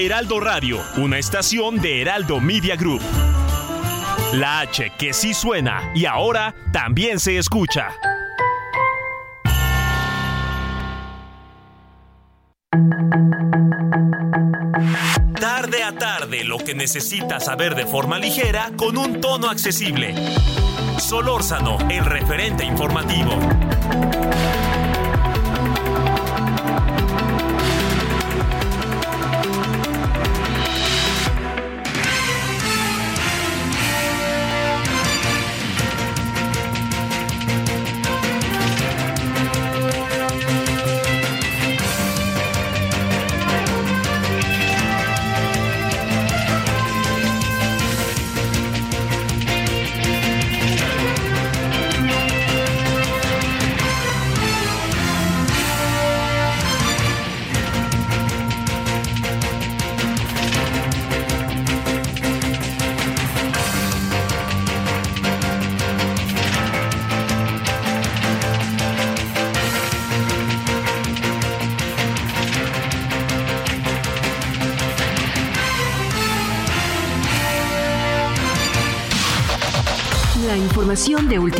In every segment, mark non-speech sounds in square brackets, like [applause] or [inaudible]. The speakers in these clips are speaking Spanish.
Heraldo Radio, una estación de Heraldo Media Group. La H que sí suena y ahora también se escucha. Tarde a tarde, lo que necesitas saber de forma ligera con un tono accesible. Solórzano, el referente informativo.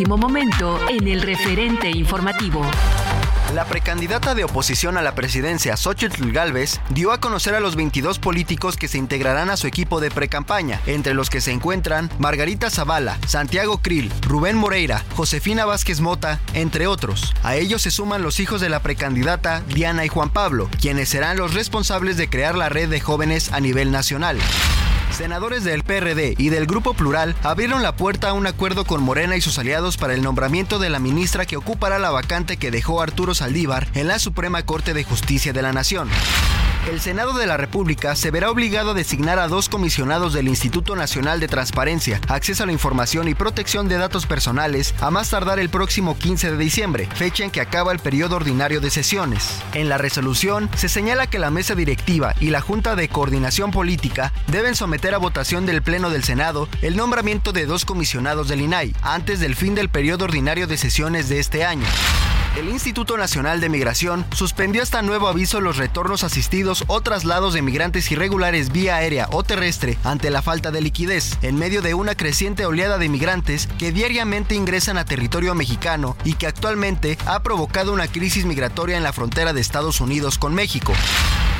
Momento en el referente informativo. La precandidata de oposición a la presidencia, Xochitl Galvez, dio a conocer a los 22 políticos que se integrarán a su equipo de precampaña, entre los que se encuentran Margarita Zavala, Santiago Krill, Rubén Moreira, Josefina Vázquez Mota, entre otros. A ellos se suman los hijos de la precandidata Diana y Juan Pablo, quienes serán los responsables de crear la red de jóvenes a nivel nacional. Senadores del PRD y del Grupo Plural abrieron la puerta a un acuerdo con Morena y sus aliados para el nombramiento de la ministra que ocupará la vacante que dejó Arturo Saldívar en la Suprema Corte de Justicia de la Nación. El Senado de la República se verá obligado a designar a dos comisionados del Instituto Nacional de Transparencia, Acceso a la Información y Protección de Datos Personales a más tardar el próximo 15 de diciembre, fecha en que acaba el periodo ordinario de sesiones. En la resolución se señala que la mesa directiva y la Junta de Coordinación Política deben someter a votación del Pleno del Senado el nombramiento de dos comisionados del INAI antes del fin del periodo ordinario de sesiones de este año. El Instituto Nacional de Migración suspendió hasta nuevo aviso los retornos asistidos o traslados de migrantes irregulares vía aérea o terrestre ante la falta de liquidez, en medio de una creciente oleada de migrantes que diariamente ingresan a territorio mexicano y que actualmente ha provocado una crisis migratoria en la frontera de Estados Unidos con México.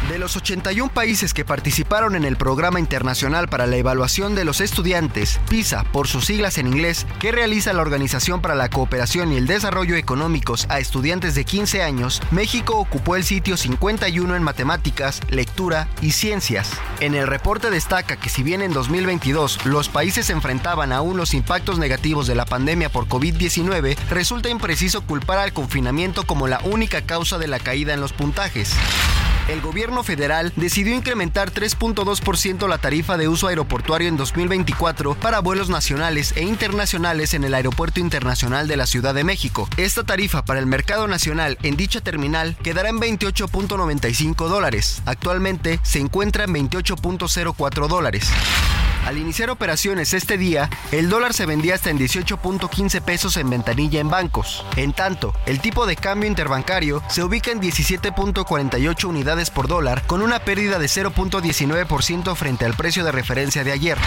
De los 81 países que participaron en el Programa Internacional para la Evaluación de los Estudiantes, PISA, por sus siglas en inglés, que realiza la Organización para la Cooperación y el Desarrollo Económicos a estudiantes de 15 años, México ocupó el sitio 51 en matemáticas, lectura y ciencias. En el reporte destaca que si bien en 2022 los países enfrentaban aún los impactos negativos de la pandemia por COVID-19, resulta impreciso culpar al confinamiento como la única causa de la caída en los puntajes el gobierno federal decidió incrementar 3.2% la tarifa de uso aeroportuario en 2024 para vuelos nacionales e internacionales en el Aeropuerto Internacional de la Ciudad de México. Esta tarifa para el mercado nacional en dicha terminal quedará en 28.95 dólares. Actualmente se encuentra en 28.04 dólares. Al iniciar operaciones este día, el dólar se vendía hasta en 18.15 pesos en ventanilla en bancos. En tanto, el tipo de cambio interbancario se ubica en 17.48 unidades por dólar, con una pérdida de 0.19% frente al precio de referencia de ayer.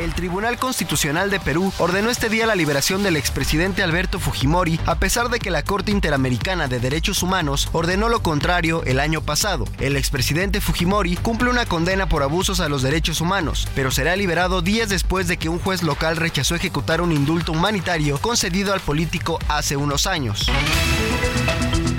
El Tribunal Constitucional de Perú ordenó este día la liberación del expresidente Alberto Fujimori, a pesar de que la Corte Interamericana de Derechos Humanos ordenó lo contrario el año pasado. El expresidente Fujimori cumple una condena por abusos a los derechos humanos, pero será liberado días después de que un juez local rechazó ejecutar un indulto humanitario concedido al político hace unos años.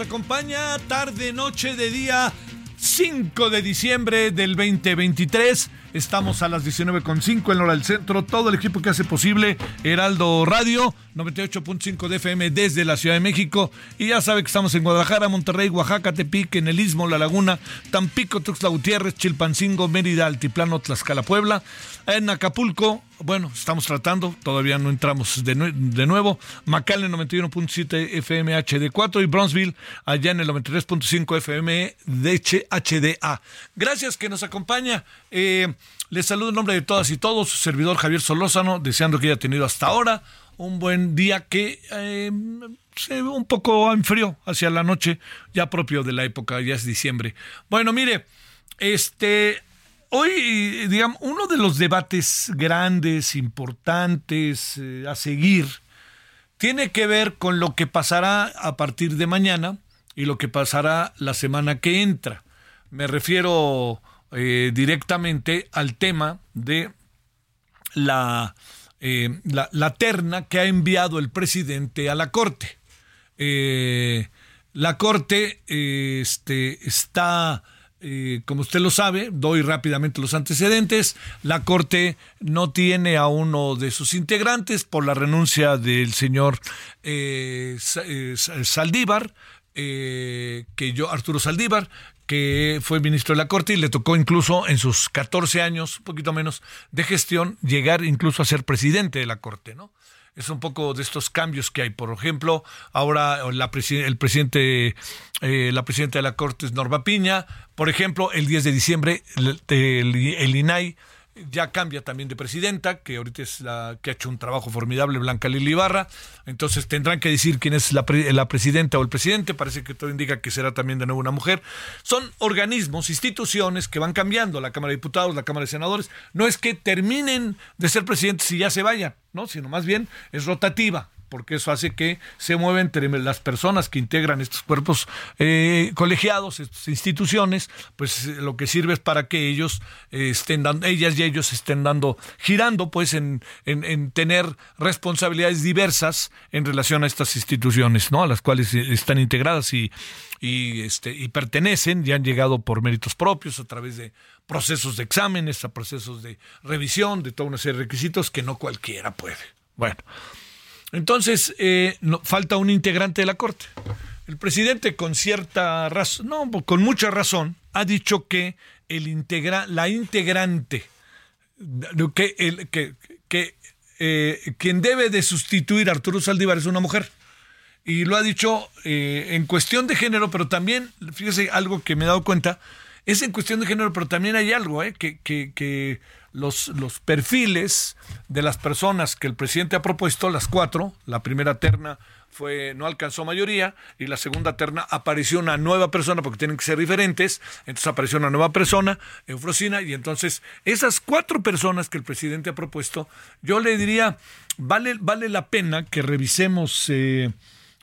Acompaña tarde, noche, de día 5 de diciembre del 2023. Estamos a las 19.5 en hora del centro. Todo el equipo que hace posible Heraldo Radio, 98.5 de FM desde la Ciudad de México. Y ya sabe que estamos en Guadalajara, Monterrey, Oaxaca, Tepic, en el Istmo, La Laguna, Tampico, Tuxtla Gutiérrez, Chilpancingo, Mérida, Altiplano, Tlaxcala, Puebla. En Acapulco, bueno, estamos tratando, todavía no entramos de, de nuevo. McAllen 91.7 FM HD4 y Bronzeville allá en el 93.5 FM de HDA. Gracias que nos acompaña. Eh, les saludo en nombre de todas y todos, su servidor Javier Solózano, deseando que haya tenido hasta ahora un buen día que eh, se un poco enfrió hacia la noche, ya propio de la época, ya es diciembre. Bueno, mire, este, hoy, digamos, uno de los debates grandes, importantes eh, a seguir, tiene que ver con lo que pasará a partir de mañana y lo que pasará la semana que entra. Me refiero eh, directamente al tema de la, eh, la, terna que ha enviado el presidente a la Corte. La Corte este, está, como usted lo sabe, doy rápidamente los antecedentes, la Corte no tiene a uno de sus integrantes por la renuncia del señor Saldívar, que yo, Arturo Saldívar, que fue ministro de la Corte y le tocó incluso en sus 14 años, un poquito menos, de gestión, llegar incluso a ser presidente de la Corte, ¿no? Es un poco de estos cambios que hay. Por ejemplo, ahora la, el presidente, eh, la presidenta de la Corte es Norma Piña. Por ejemplo, el 10 de diciembre el, el INAI ya cambia también de presidenta, que ahorita es la que ha hecho un trabajo formidable, Blanca Lili Barra. Entonces tendrán que decir quién es la, la, presidenta o el presidente. Parece que todo indica que será también de nuevo una mujer. Son organismos, instituciones que van cambiando, la Cámara de Diputados, la Cámara de Senadores. No es que terminen de ser presidentes y ya se vayan, ¿no? Sino más bien es rotativa porque eso hace que se entre las personas que integran estos cuerpos eh, colegiados, estas instituciones, pues eh, lo que sirve es para que ellos eh, estén dando, ellas y ellos estén dando, girando pues en, en, tener responsabilidades diversas en relación a estas instituciones, ¿no? A las cuales están integradas y, y, este, y pertenecen y han llegado por méritos propios a través de procesos de exámenes, a procesos de revisión, de toda una serie de requisitos que no cualquiera puede. Bueno. Entonces, eh, falta un integrante de la Corte. El presidente, con cierta razón, no, con mucha razón, ha dicho que el integra, la integrante, que, el, que, que eh, quien debe de sustituir a Arturo Saldívar es una mujer. Y lo ha dicho eh, en cuestión de género, pero también, fíjese, algo que me he dado cuenta, es en cuestión de género, pero también hay algo, que, que, que los, los perfiles de las personas que el presidente ha propuesto, las cuatro, la primera terna fue no alcanzó mayoría y la segunda terna apareció una nueva persona porque tienen que ser diferentes, entonces apareció una nueva persona, Eufrosina, y entonces esas cuatro personas que el presidente ha propuesto, yo le diría, vale, vale la pena que revisemos, eh,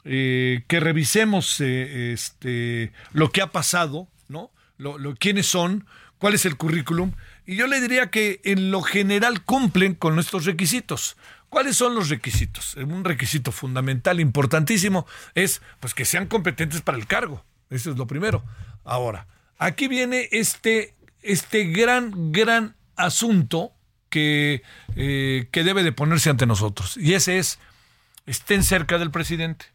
eh, que revisemos eh, este, lo que ha pasado, ¿no? Lo, lo, quiénes son, cuál es el currículum, y yo le diría que en lo general cumplen con nuestros requisitos. ¿Cuáles son los requisitos? Un requisito fundamental, importantísimo, es pues que sean competentes para el cargo. Eso es lo primero. Ahora, aquí viene este, este gran, gran asunto que, eh, que debe de ponerse ante nosotros. Y ese es, estén cerca del presidente.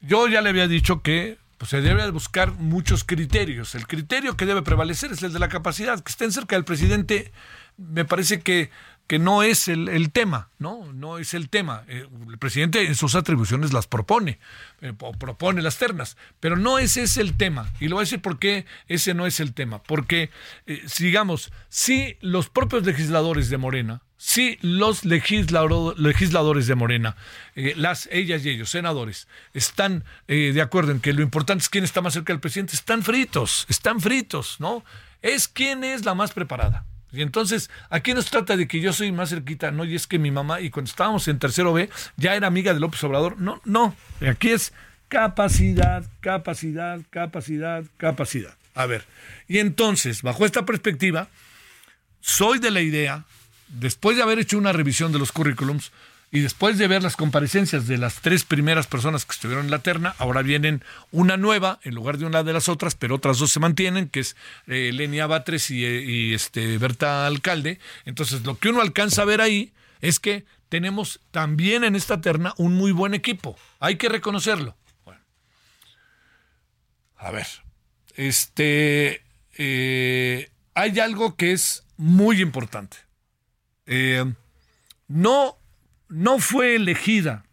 Yo ya le había dicho que pues se debe buscar muchos criterios. El criterio que debe prevalecer es el de la capacidad. Que estén cerca del presidente, me parece que, que no es el, tema, ¿no? No es el tema. Eh, el presidente en sus atribuciones las propone, eh, propone las ternas, pero no ese es el tema. Y lo voy a decir por qué ese no es el tema. Porque, eh, digamos, si los propios legisladores de Morena, si los legisladores de Morena, eh, las, ellas y ellos, senadores, están eh, de acuerdo en que lo importante es quién está más cerca del presidente, están fritos, están fritos, ¿no? Es quién es la más preparada. Y entonces, aquí no se trata de que yo soy más cerquita, no, y es que mi mamá, y cuando estábamos en tercero B, ya era amiga de López Obrador. No, no, aquí es capacidad, capacidad, capacidad, capacidad. A ver, y entonces, bajo esta perspectiva, soy de la idea después de haber hecho una revisión de los currículums Y después de ver las comparecencias de las tres primeras personas que estuvieron en la terna, ahora vienen una nueva en lugar de una de las otras, pero otras dos se mantienen, que es eh, Lenia Batres y, eh, y, este Berta Alcalde. Entonces, lo que uno alcanza a ver ahí es que tenemos también en esta terna un muy buen equipo. Hay que reconocerlo. A ver, este, eh, hay algo que es muy importante. Eh, no, no fue elegida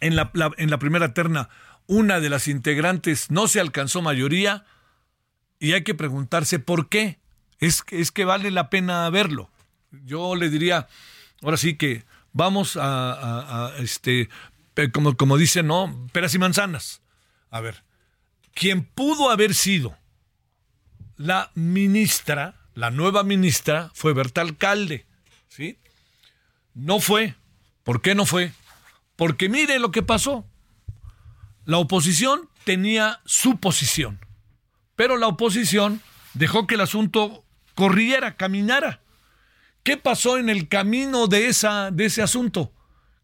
en la, en la primera terna una de las integrantes, no se alcanzó mayoría y hay que preguntarse por qué. Es, es que vale la pena verlo. Yo le diría, ahora sí que vamos a, este, como, como dicen, ¿no? Peras y manzanas. A ver, quien pudo haber sido la ministra, la nueva ministra, fue Berta Alcalde, ¿sí? No fue. ¿Por qué no fue? Porque mire lo que pasó. La oposición tenía su posición, pero la oposición dejó que el asunto corriera, caminara. ¿Qué pasó en el camino de, esa, de ese asunto?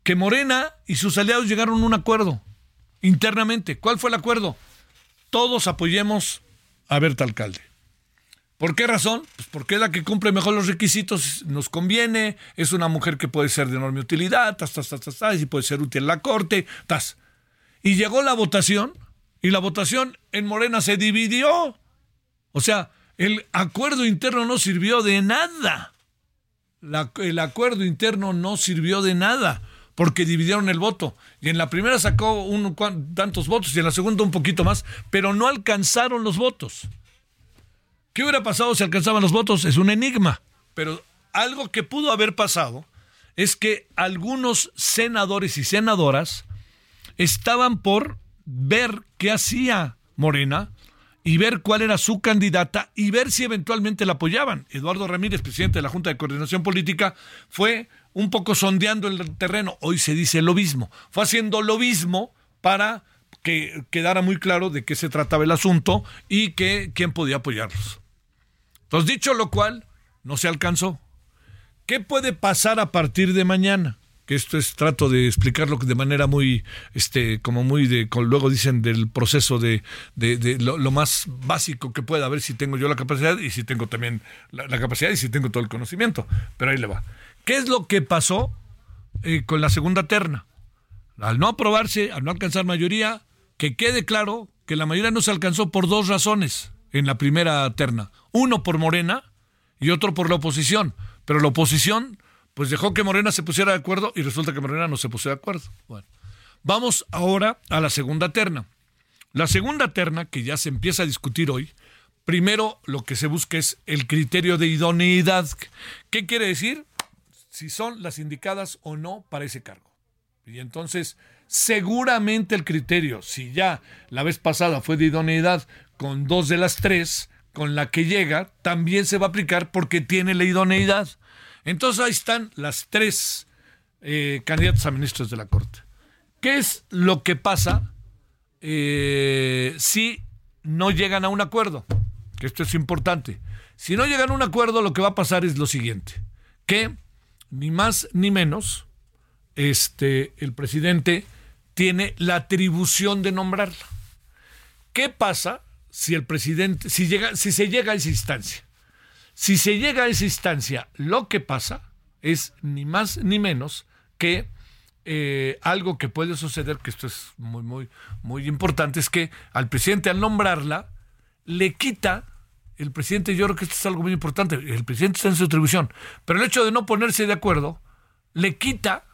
Que Morena y sus aliados llegaron a un acuerdo internamente. ¿Cuál fue el acuerdo? Todos apoyemos a Berta Alcalde. ¿Por qué razón? Pues porque es la que cumple mejor los requisitos, nos conviene, es una mujer que puede ser de enorme utilidad, tas, tas, tas, tas, y puede ser útil en la corte, tas. Y llegó la votación, y la votación en Morena se dividió. O sea, el acuerdo interno no sirvió de nada. El acuerdo interno no sirvió de nada porque dividieron el voto. Y en la primera sacó tantos votos y en la segunda un poquito más, pero no alcanzaron los votos. ¿Qué hubiera pasado si alcanzaban los votos? Es un enigma. Pero algo que pudo haber pasado es que algunos senadores y senadoras estaban por ver qué hacía Morena y ver cuál era su candidata y ver si eventualmente la apoyaban. Eduardo Ramírez, presidente de la Junta de Coordinación Política, fue un poco sondeando el terreno. Hoy se dice lo mismo. Fue haciendo lo mismo para que quedara muy claro de qué se trataba el asunto y que quién podía apoyarlos. Entonces, dicho lo cual, no se alcanzó. ¿Qué puede pasar a partir de mañana? Que esto es, trato de explicarlo de manera muy, este, como muy de, luego dicen del proceso de, de, de lo, más básico que pueda, a ver si tengo yo la capacidad y si tengo también la, la, capacidad y si tengo todo el conocimiento. Pero ahí le va. ¿Qué es lo que pasó eh, con la segunda terna? Al no aprobarse, al no alcanzar mayoría, que quede claro que la mayoría no se alcanzó por dos razones en la primera terna. Uno por Morena y otro por la oposición. Pero la oposición pues dejó que Morena se pusiera de acuerdo y resulta que Morena no se puso de acuerdo. Bueno, vamos ahora a la segunda terna. La segunda terna, que ya se empieza a discutir hoy, primero lo que se busca es el criterio de idoneidad. ¿Qué quiere decir? Si son las indicadas o no para ese cargo. Y entonces, seguramente el criterio, si ya la vez pasada fue de idoneidad con dos de las tres, con la que llega, también se va a aplicar porque tiene la idoneidad. Entonces ahí están las tres eh, candidatos a ministros de la Corte. ¿Qué es lo que pasa eh, si no llegan a un acuerdo? Que esto es importante. Si no llegan a un acuerdo, lo que va a pasar es lo siguiente, que ni más ni menos, este, el presidente tiene la atribución de nombrarla. ¿Qué pasa si el presidente, si llega, si se llega a esa instancia? Si se llega a esa instancia, lo que pasa es ni más ni menos que eh, algo que puede suceder, que esto es muy, muy, muy importante, es que al presidente al nombrarla, le quita, el presidente, yo creo que esto es algo muy importante, el presidente está en su atribución, pero el hecho de no ponerse de acuerdo, le quita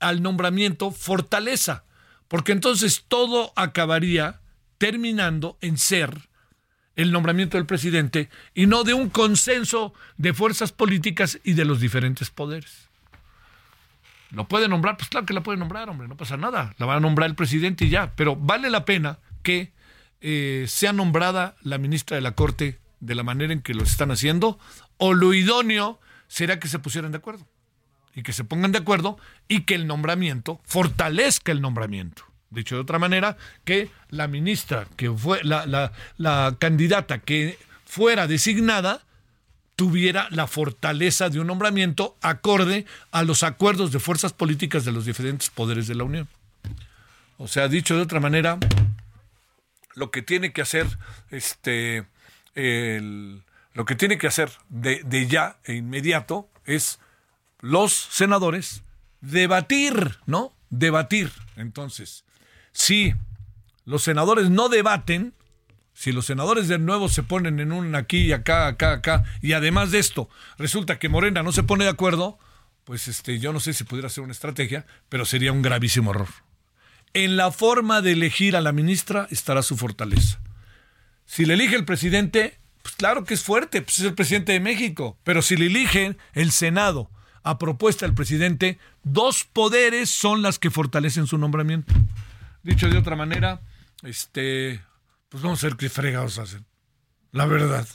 al nombramiento fortaleza, porque entonces todo acabaría terminando en ser el nombramiento del presidente y no de un consenso de fuerzas políticas y de los diferentes poderes. ¿Lo puede nombrar? Pues claro que la puede nombrar, hombre, no pasa nada. La va a nombrar el presidente y ya. Pero vale la pena que eh, sea nombrada la ministra de la Corte de la manera en que lo están haciendo, o lo idóneo será que se pusieran de acuerdo y que se pongan de acuerdo y que el nombramiento fortalezca el nombramiento. Dicho de otra manera, que la ministra, que fue la, la, candidata que fuera designada, tuviera la fortaleza de un nombramiento acorde a los acuerdos de fuerzas políticas de los diferentes poderes de la Unión. O sea, dicho de otra manera, lo que tiene que hacer este lo que tiene que hacer de, de ya e inmediato es los senadores debatir, ¿no? Debatir. Entonces, si los senadores no debaten, si los senadores de nuevo se ponen en un aquí, acá, acá, acá, y además de esto, resulta que Morena no se pone de acuerdo, pues este, yo no sé si pudiera ser una estrategia, pero sería un gravísimo error. En la forma de elegir a la ministra estará su fortaleza. Si le elige el presidente, pues claro que es fuerte, pues es el presidente de México, pero si le eligen el Senado a propuesta del presidente, dos poderes son las que fortalecen su nombramiento. Dicho de otra manera, este, pues vamos a ver qué fregados hacen. La verdad.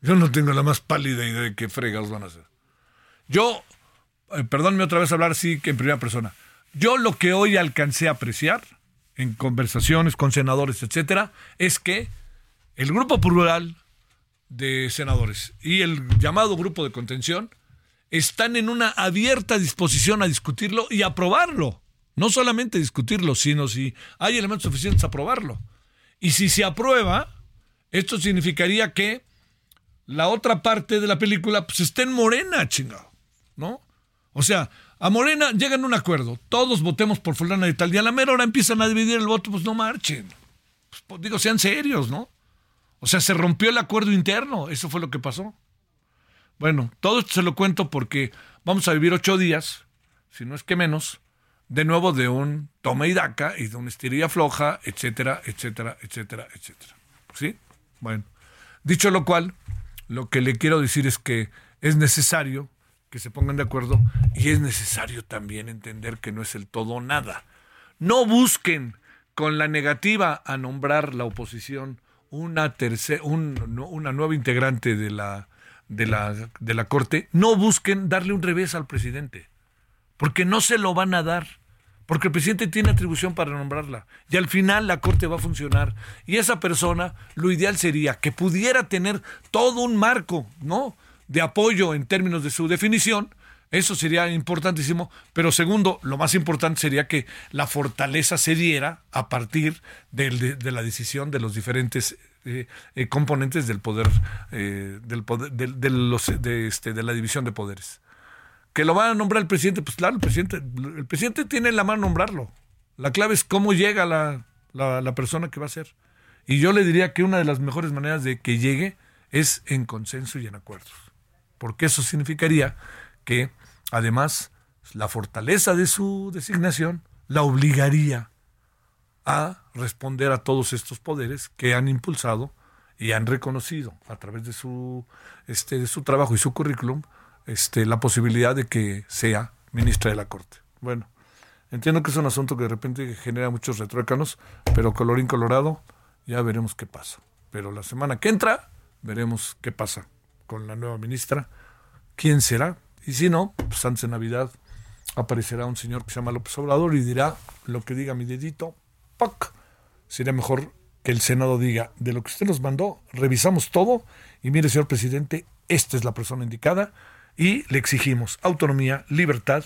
Yo no tengo la más pálida idea de qué fregados van a hacer. Yo, eh, perdónme otra vez hablar así que en primera persona. Yo lo que hoy alcancé a apreciar en conversaciones con senadores, etcétera, es que el grupo plural de senadores y el llamado grupo de contención están en una abierta disposición a discutirlo y aprobarlo. No solamente discutirlo, sino si hay elementos suficientes a aprobarlo. Y si se aprueba, esto significaría que la otra parte de la película pues está en Morena, chingado, ¿no? O sea, a Morena llegan a un acuerdo, todos votemos por fulana y tal, y a la mera hora empiezan a dividir el voto, pues no marchen. Pues, pues, digo, sean serios, ¿no? O sea, se rompió el acuerdo interno, eso fue lo que pasó. Bueno, todo esto se lo cuento porque vamos a vivir ocho días, si no es que menos, de nuevo de un toma y daca y de una estirilla floja, etcétera, etcétera, etcétera, etcétera. ¿Sí? Bueno, dicho lo cual, lo que le quiero decir es que es necesario que se pongan de acuerdo y es necesario también entender que no es el todo nada. No busquen con la negativa a nombrar la oposición una, tercera, una nueva integrante de la, de, la, de la Corte, no busquen darle un revés al presidente, porque no se lo van a dar porque el presidente tiene atribución para nombrarla y al final la corte va a funcionar y esa persona lo ideal sería que pudiera tener todo un marco, ¿no? de apoyo en términos de su definición, eso sería importantísimo, pero segundo, lo más importante sería que la fortaleza se diera a partir de, la decisión de los diferentes eh, eh, componentes del poder, eh, del poder de, de, este, de la división de poderes que lo va a nombrar el presidente, pues claro, el presidente, el presidente tiene la mano nombrarlo. La clave es cómo llega la, la, persona que va a ser. Y yo le diría que una de las mejores maneras de que llegue es en consenso y en acuerdos. Porque eso significaría que, además, la fortaleza de su designación la obligaría a responder a todos estos poderes que han impulsado y han reconocido a través de su, este, de su trabajo y su currículum este, la posibilidad de que sea ministra de la Corte. Bueno, entiendo que es un asunto que de repente genera muchos retruécanos, pero colorín colorado, ya veremos qué pasa. Pero la semana que entra, veremos qué pasa con la nueva ministra, quién será, y si no, pues antes de Navidad aparecerá un señor que se llama López Obrador y dirá lo que diga mi dedito, ¡pac! Sería mejor que el Senado diga, de lo que usted nos mandó, revisamos todo y mire, señor presidente, esta es la persona indicada, y le exigimos autonomía, libertad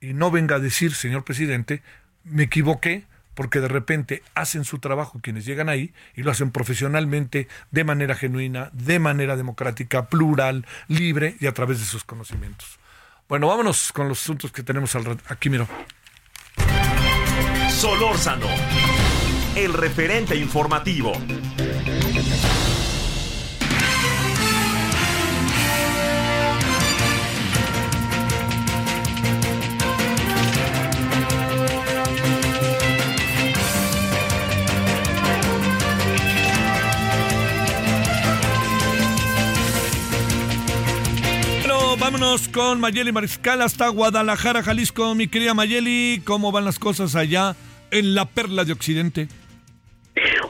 y no venga a decir, señor presidente, me equivoqué porque de repente hacen su trabajo quienes llegan ahí y lo hacen profesionalmente, de manera genuina, de manera democrática, plural, libre y a través de sus conocimientos. Bueno, vámonos con los asuntos que tenemos al aquí, miro. Solórzano, el referente informativo. Vámonos con Mayeli Mariscal hasta Guadalajara, Jalisco. Mi querida Mayeli, ¿cómo van las cosas allá en la Perla de Occidente?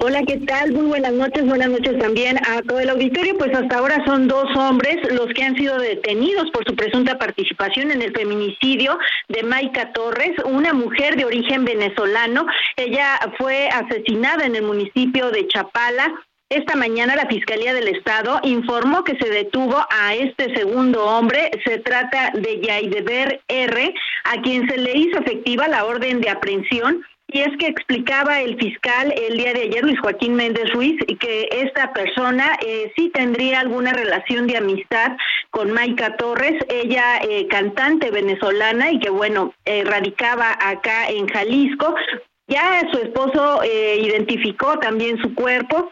Hola, ¿qué tal? Muy buenas noches, buenas noches también a todo el auditorio. Pues hasta ahora son dos hombres los que han sido detenidos por su presunta participación en el feminicidio de Maika Torres, una mujer de origen venezolano. Ella fue asesinada en el municipio de Chapala Esta mañana la Fiscalía del Estado informó que se detuvo a este segundo hombre. Se trata de Yaideber R., a quien se le hizo efectiva la orden de aprehensión. Y es que explicaba el fiscal el día de ayer, Luis Joaquín Méndez Ruiz, que esta persona eh, sí tendría alguna relación de amistad con Maika Torres, ella eh, cantante venezolana y que bueno, eh, radicaba acá en Jalisco. Ya su esposo eh, identificó también su cuerpo,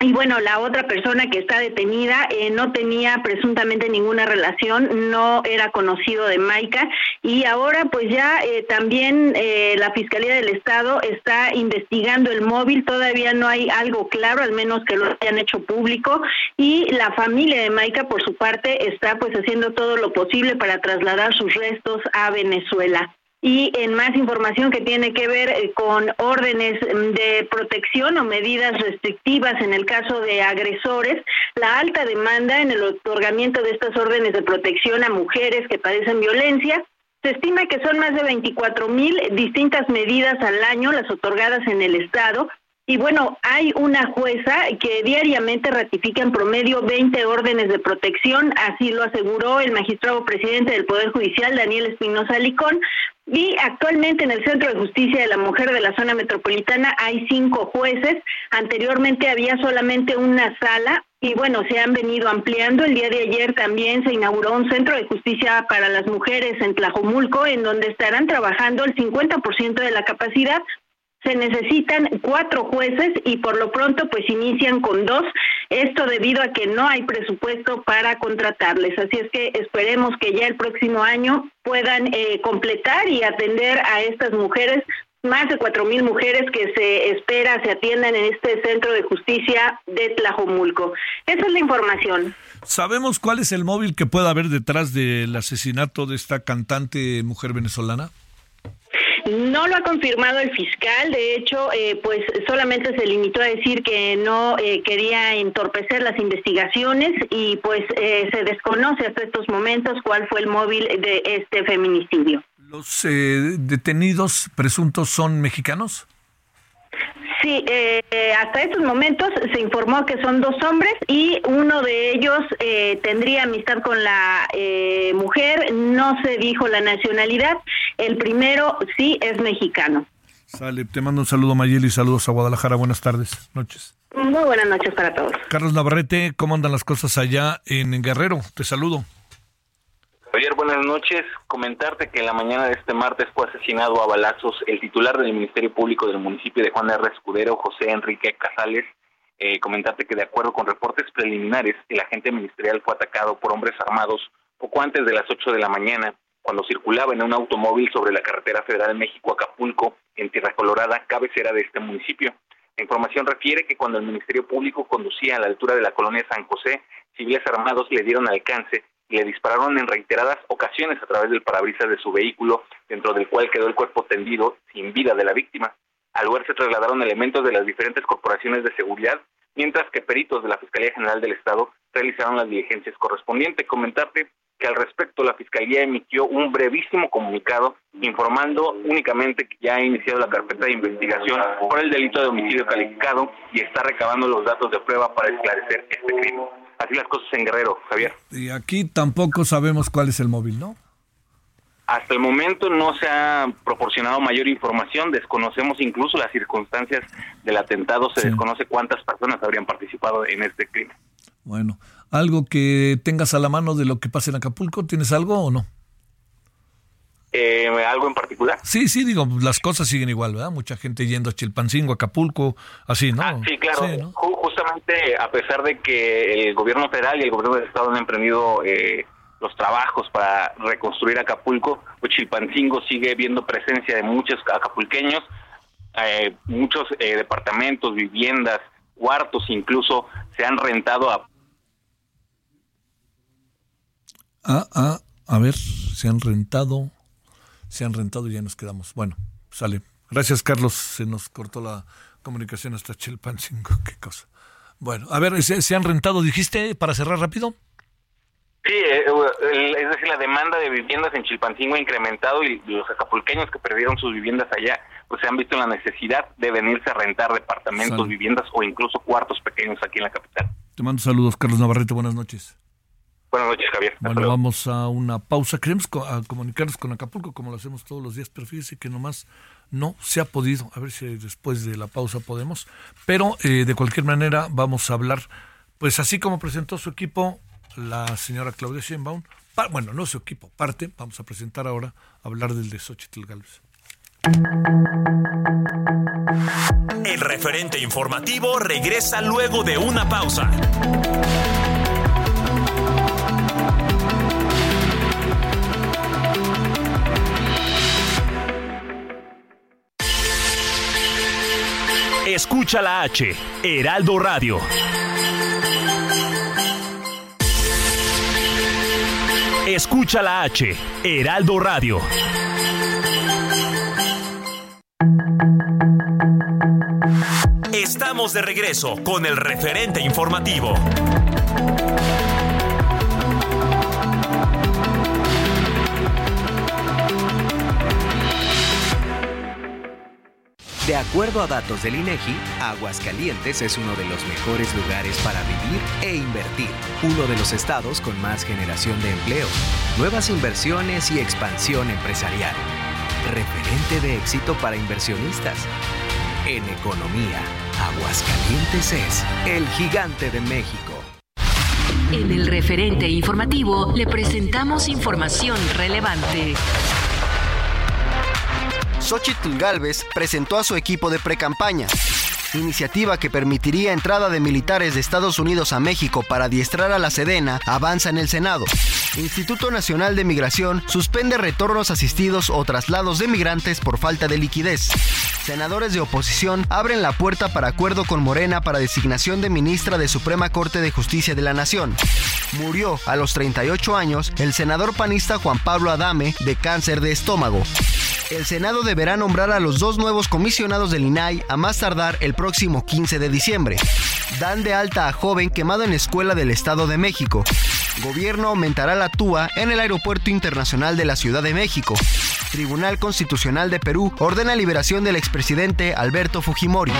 y bueno, la otra persona que está detenida eh, no tenía presuntamente ninguna relación, no era conocido de Maica y ahora pues ya eh, también eh, la Fiscalía del Estado está investigando el móvil, todavía no hay algo claro, al menos que lo hayan hecho público. Y la familia de Maica por su parte está pues haciendo todo lo posible para trasladar sus restos a Venezuela y en más información que tiene que ver eh, con órdenes mm, de protección o medidas restrictivas en el caso de agresores, la alta demanda en el otorgamiento de estas órdenes de protección a mujeres que padecen violencia. Se estima que son más de 24 mil distintas medidas al año las otorgadas en el Estado. Y bueno, hay una jueza que diariamente ratifica en promedio 20 órdenes de protección, así lo aseguró el magistrado presidente del Poder Judicial, Daniel Espinosa Licón, y actualmente en el Centro de Justicia de la Mujer de la zona metropolitana hay cinco jueces. Anteriormente había solamente una sala y bueno, se han venido ampliando. El día de ayer también se inauguró un centro de justicia para las mujeres en Tlajomulco, en donde estarán trabajando el 50% de la capacidad se necesitan cuatro jueces y por lo pronto pues inician con dos, esto debido a que no hay presupuesto para contratarles. Así es que esperemos que ya el próximo año puedan eh, completar y atender a estas mujeres, más de cuatro mil mujeres que se espera se atiendan en este centro de justicia de Tlajomulco. Esa es la información. ¿Sabemos cuál es el móvil que pueda haber detrás del asesinato de esta cantante mujer venezolana? No lo ha confirmado el fiscal, de hecho, eh, pues solamente se limitó a decir que no eh, quería entorpecer las investigaciones y pues eh, se desconoce hasta estos momentos cuál fue el móvil de este feminicidio. ¿Los detenidos presuntos son mexicanos? Sí, eh, hasta estos momentos se informó que son dos hombres y uno de ellos eh, tendría amistad con la eh, mujer, no se dijo la nacionalidad, el primero sí es mexicano. Sale, te mando un saludo Mayeli, saludos a Guadalajara, buenas tardes, noches. Muy buenas noches para todos. Carlos Navarrete, ¿cómo andan las cosas allá en Guerrero? Te saludo. Javier, buenas noches. Comentarte que en la mañana de este martes fue asesinado a balazos el titular del Ministerio Público del municipio de Juan R. Escudero, José Enrique Casales. Eh, comentarte que de acuerdo con reportes preliminares, el agente ministerial fue atacado por hombres armados poco antes de las 8 de la mañana, cuando circulaba en un automóvil sobre la carretera federal México-Acapulco, en Tierra Colorada, cabecera de este municipio. La información refiere que cuando el Ministerio Público conducía a la altura de la colonia San José, civiles armados le dieron alcance le dispararon en reiteradas ocasiones a través del parabrisas de su vehículo, dentro del cual quedó el cuerpo tendido sin vida de la víctima. Al lugar se trasladaron elementos de las diferentes corporaciones de seguridad, mientras que peritos de la Fiscalía General del Estado realizaron las diligencias correspondientes. Comentarte que al respecto la Fiscalía emitió un brevísimo comunicado informando únicamente que ya ha iniciado la carpeta de investigación por el delito de homicidio calificado y está recabando los datos de prueba para esclarecer este crimen. Así las cosas en Guerrero, Javier. Y aquí tampoco sabemos cuál es el móvil, ¿no? Hasta el momento no se ha proporcionado mayor información, desconocemos incluso las circunstancias del atentado, se desconoce cuántas personas habrían participado en este crimen. Bueno, algo que tengas a la mano de lo que pasa en Acapulco, ¿tienes algo o no? Eh, ¿Algo en particular? Sí, sí, digo, las cosas siguen igual, ¿verdad? Mucha gente yendo a Chilpancingo, Acapulco, así, ¿no? Ah, sí, claro. Justamente a pesar de que el gobierno federal y el gobierno del estado han emprendido eh, los trabajos para reconstruir Acapulco, pues Chilpancingo sigue viendo presencia de muchos acapulqueños, eh, muchos departamentos, viviendas, cuartos incluso se han rentado a... Ah, ah, a ver, se han rentado se han rentado y ya nos quedamos. Bueno, sale. Gracias, Carlos. Se nos cortó la comunicación hasta Chelpancingo. [laughs] Qué cosa. Bueno, a ver, ¿se, han rentado, dijiste, para cerrar rápido? Sí, eh, es decir, la demanda de viviendas en Chilpancingo ha incrementado y los acapulqueños que perdieron sus viviendas allá, pues se han visto en la necesidad de venirse a rentar departamentos, viviendas o incluso cuartos pequeños aquí en la capital. Te mando saludos, Carlos Navarrete, buenas noches. Buenas noches, Javier. bueno, vamos a una pausa. Queremos comunicarnos con Acapulco como lo hacemos todos los días, pero fíjese que nomás no se ha podido. A ver si después de la pausa podemos. Pero eh, de cualquier manera vamos a hablar, pues así como presentó su equipo la señora Claudia Sheinbaum, bueno, no su equipo, parte, vamos a presentar ahora, hablar del de Xochitl Galvez. El referente informativo regresa luego de una pausa. Escucha la H, Heraldo Radio. Escucha la H, Heraldo Radio. Estamos de regreso con el referente informativo. Acuerdo a datos del INEGI, Aguascalientes es uno de los mejores lugares para vivir e invertir, uno de los estados con más generación de empleo, nuevas inversiones y expansión empresarial. Referente de éxito para inversionistas. En economía, Aguascalientes es el gigante de México. En el referente informativo le presentamos información relevante. Xochitl Galvez presentó a su equipo de precampaña, iniciativa que permitiría entrada de militares de Estados Unidos a México para adiestrar a la Sedena, avanza en el Senado. Instituto Nacional de Migración suspende retornos asistidos o traslados de migrantes por falta de liquidez. Senadores de oposición abren la puerta para acuerdo con Morena para designación de ministra de Suprema Corte de Justicia de la Nación. Murió a los 38 años el senador panista Juan Pablo Adame de cáncer de estómago. El Senado deberá nombrar a los dos nuevos comisionados del INAI a más tardar el próximo 15 de diciembre. Dan de alta a joven quemado en escuela del Estado de México. Gobierno aumentará la TUA en el Aeropuerto Internacional de la Ciudad de México. Tribunal Constitucional de Perú ordena liberación del expresidente Alberto Fujimori.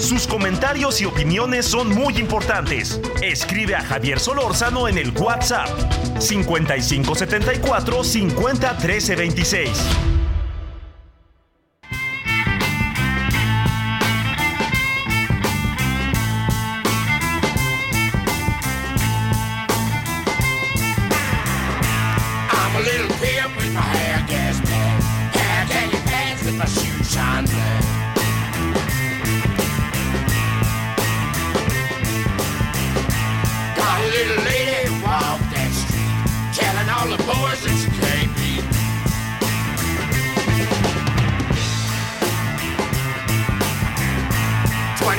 Sus comentarios y opiniones son muy importantes. Escribe a Javier Solórzano en el WhatsApp 5574 50 26.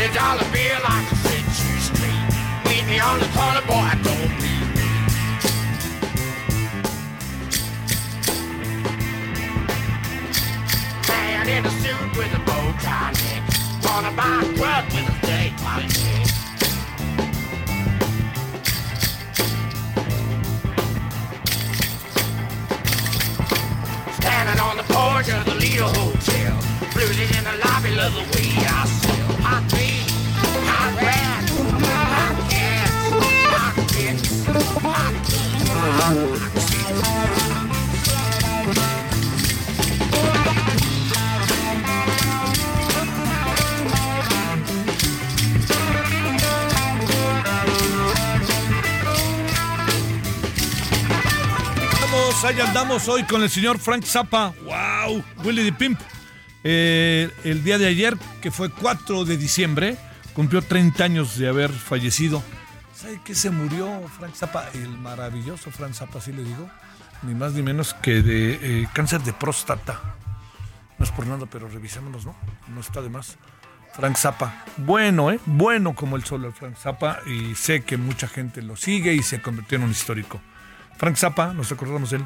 Twenty dollar bill, I can set you straight. Meet me on the corner, boy, I don't be late. Man in a suit with a bow tie neck. Wanna buy a club with a steak on his head. Standing on the porch of the Lido Hotel. Rooted in the lobby of the way I sell. I ahí andamos hoy con el señor Frank Zappa. ¡Wow! Willy the Pimp. Eh, el día de ayer, que fue 4 de diciembre, cumplió 30 años de haber fallecido. ¿Sabe qué se murió Frank Zappa? El maravilloso Frank Zappa, así le digo. Ni más ni menos que de eh, cáncer de próstata. No es por nada, pero revisémonos, ¿no? No está de más. Frank Zappa. Bueno, ¿eh? Bueno como el solo Frank Zappa. Y sé que mucha gente lo sigue y se convirtió en un histórico. Frank Zappa, nos acordamos de él.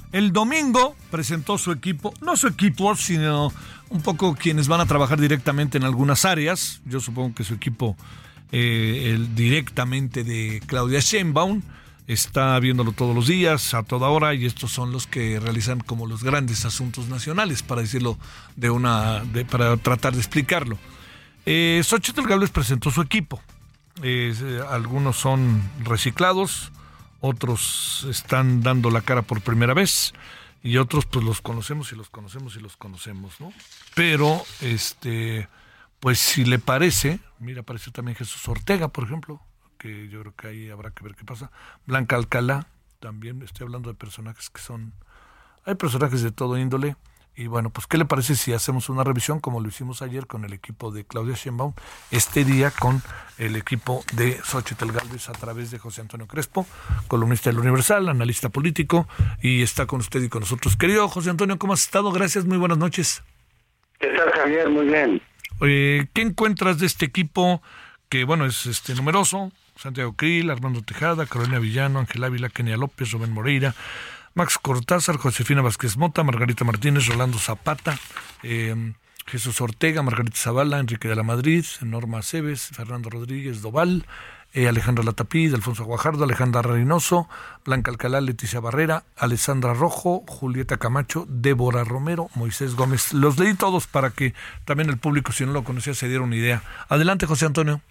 el domingo presentó su equipo, no su equipo, sino un poco quienes van a trabajar directamente en algunas áreas. Yo supongo que su equipo eh, el, directamente de Claudia Sheinbaum está viéndolo todos los días, a toda hora, y estos son los que realizan como los grandes asuntos nacionales, para decirlo de una, para tratar de explicarlo. Eh, Xochitl Gálvez presentó su equipo. Eh, algunos son reciclados, otros están dando la cara por primera vez y otros pues los conocemos y los conocemos y los conocemos, ¿no? Pero este pues si le parece, mira, apareció también Jesús Ortega, por ejemplo, que yo creo que ahí habrá que ver qué pasa. Blanca Alcalá, también estoy hablando de personajes que son hay personajes de todo índole y bueno, pues ¿qué le parece si hacemos una revisión como lo hicimos ayer con el equipo de Claudia Sheinbaum, este día con el equipo de Xochitl Galvez a través de José Antonio Crespo, columnista del Universal, analista político, y está con usted y con nosotros. Querido José Antonio, ¿cómo has estado? Gracias, muy buenas noches. ¿Qué tal, Javier? Muy bien. Eh, ¿Qué encuentras de este equipo que, bueno, es este numeroso? Santiago Krill, Armando Tejada, Carolina Villano, Ángel Ávila, Kenia López, Rubén Moreira, Max Cortázar, Josefina Vázquez Mota, Margarita Martínez, Rolando Zapata, eh, Jesús Ortega, Margarita Zavala, Enrique de la Madrid, Norma Cebes, Fernando Rodríguez Doval, eh, Alejandra Latapí, Alfonso Guajardo, Alejandra Reynoso, Blanca Alcalá, Leticia Barrera, Alessandra Rojo, Julieta Camacho, Débora Romero, Moisés Gómez. Los leí todos para que también el público, si no lo conocía, se diera una idea. Adelante, José Antonio.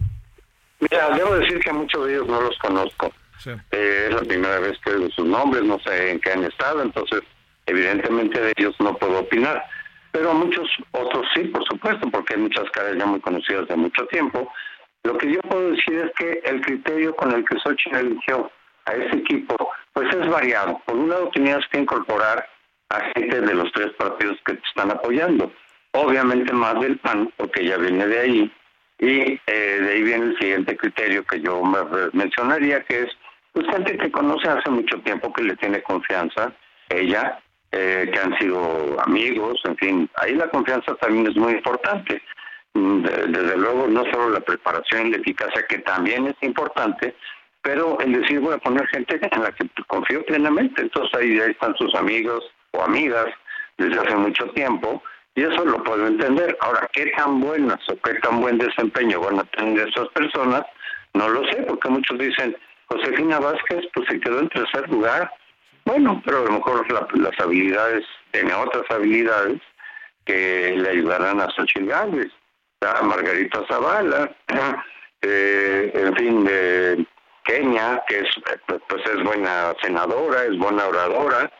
Mira, debo decir que muchos de ellos no los conozco. Eh, es la primera vez que oigo sus nombres, no sé en qué han estado, entonces evidentemente de ellos no puedo opinar. Pero muchos otros sí, por supuesto, porque hay muchas caras ya muy conocidas de mucho tiempo. Lo que yo puedo decir es que el criterio con el que Xochitl eligió a ese equipo, pues es variado. Por un lado tenías que incorporar a gente de los tres partidos que te están apoyando. Obviamente más del PAN, porque ya viene de ahí. Y eh, de ahí viene el siguiente criterio que yo mencionaría, que es pues gente que conoce hace mucho tiempo, que le tiene confianza, ella, eh, que han sido amigos, en fin, ahí la confianza también es muy importante. Mm, desde luego, no solo la preparación y la eficacia, que también es importante, pero el decir, voy a poner gente en la que confío plenamente, entonces ahí, ahí están sus amigos o amigas desde hace mucho tiempo, y eso lo puedo entender. Ahora, ¿qué tan buenas o qué tan buen desempeño van a tener esas personas? No lo sé, porque muchos dicen, Josefina Vázquez pues se quedó en tercer lugar. Bueno, pero a lo mejor las habilidades, tiene otras habilidades que le ayudarán a Xochitl Gálvez, a Margarita Zavala, [clears throat] eh, en fin, de Kenia, que es pues es buena senadora, es buena oradora,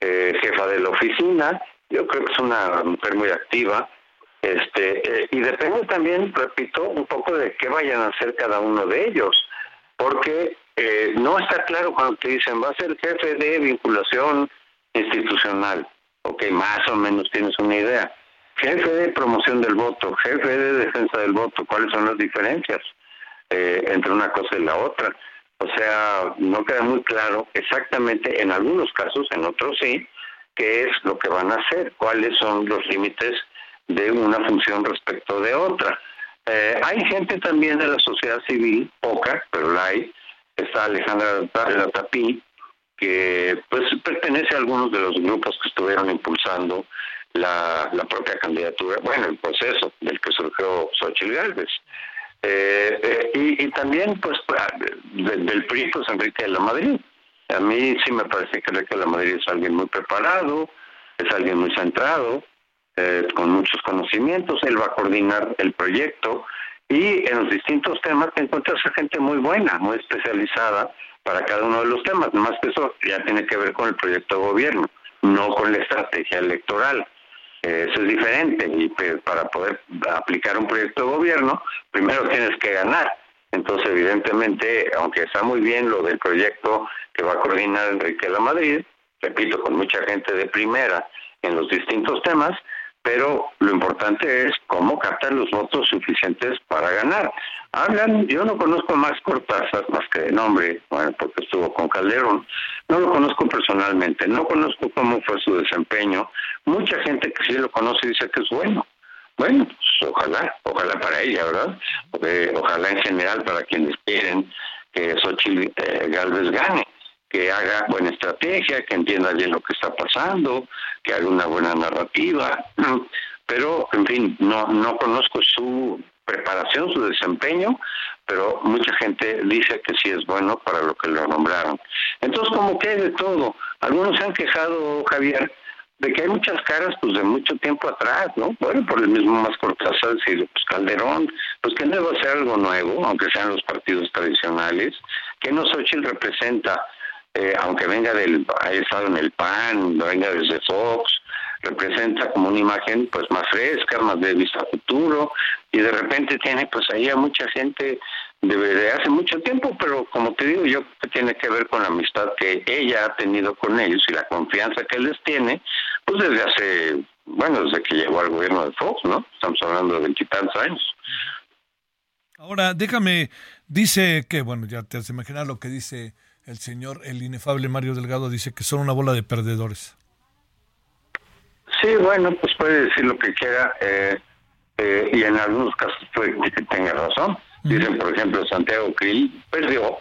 eh, jefa de la oficina, yo creo que es una mujer muy activa, este eh, y depende también, repito, un poco de qué vayan a hacer cada uno de ellos, porque eh, no está claro cuando te dicen va a ser jefe de vinculación institucional. Ok, más o menos tienes una idea. Jefe de promoción del voto, jefe de defensa del voto, ¿cuáles son las diferencias eh, entre una cosa y la otra? O sea, no queda muy claro exactamente, en algunos casos, en otros sí, qué es lo que van a hacer, cuáles son los límites de una función respecto de otra. Eh, hay gente también de la sociedad civil, poca, pero la hay, está Alejandra Tapí, que pues pertenece a algunos de los grupos que estuvieron impulsando la, propia candidatura, bueno, el proceso del que surgió Xochitl Gálvez. Eh, eh, y, también, pues, del PRI, pues, Enrique de la Madrid. A mí sí me parece que Enrique de la Madrid es alguien muy preparado, es alguien muy centrado, eh, con muchos conocimientos, él va a coordinar el proyecto, y en los distintos temas te encuentras gente muy buena, muy especializada para cada uno de los temas. Más que eso ya tiene que ver con el proyecto de gobierno, no con la estrategia electoral. Eh, eso es diferente y para poder aplicar un proyecto de gobierno, primero tienes que ganar. Entonces, evidentemente, aunque está muy bien lo del proyecto que va a coordinar Enrique La Madrid, repito, con mucha gente de primera en los distintos temas, pero lo importante es cómo captar los votos suficientes para ganar. Hablan, yo no conozco más Cortázar más que de nombre, bueno, porque estuvo con Calderón, no lo conozco personalmente, no conozco cómo fue su desempeño. Mucha gente que sí lo conoce dice que es bueno. Bueno, pues ojalá, ojalá para ella, ¿verdad? ojalá en general para quienes quieren que Xochitl eh, Galvez gane que haga buena estrategia, que entienda bien lo que está pasando, que haga una buena narrativa, [clears throat] pero en fin, no, no conozco su preparación, su desempeño, pero mucha gente dice que sí es bueno para lo que lo nombraron. Entonces, como que hay de todo. Algunos se han quejado, Javier, de que hay muchas caras pues de mucho tiempo atrás, ¿no? Bueno, por el mismo más Cortázar, decir, pues Calderón, pues que a ser algo nuevo, aunque sean los partidos tradicionales, que no Xochitl representa eh, aunque venga del, haya estado en el PAN, venga desde Fox, representa como una imagen pues más fresca, más de vista futuro, y de repente tiene pues ahí a mucha gente de, hace mucho tiempo, pero como te digo yo, tiene que ver con la amistad que ella ha tenido con ellos y la confianza que les tiene, pues desde hace, bueno, desde que llegó al gobierno de Fox, ¿no? Estamos hablando de veintitantos años. Ahora, déjame, dice que, bueno, ya te has imaginar lo que dice el señor, el inefable Mario Delgado, dice que son una bola de perdedores. Sí, bueno, pues puede decir lo que quiera eh, eh, y en algunos casos puede que tenga razón. Dicen, por ejemplo, Santiago Krill perdió,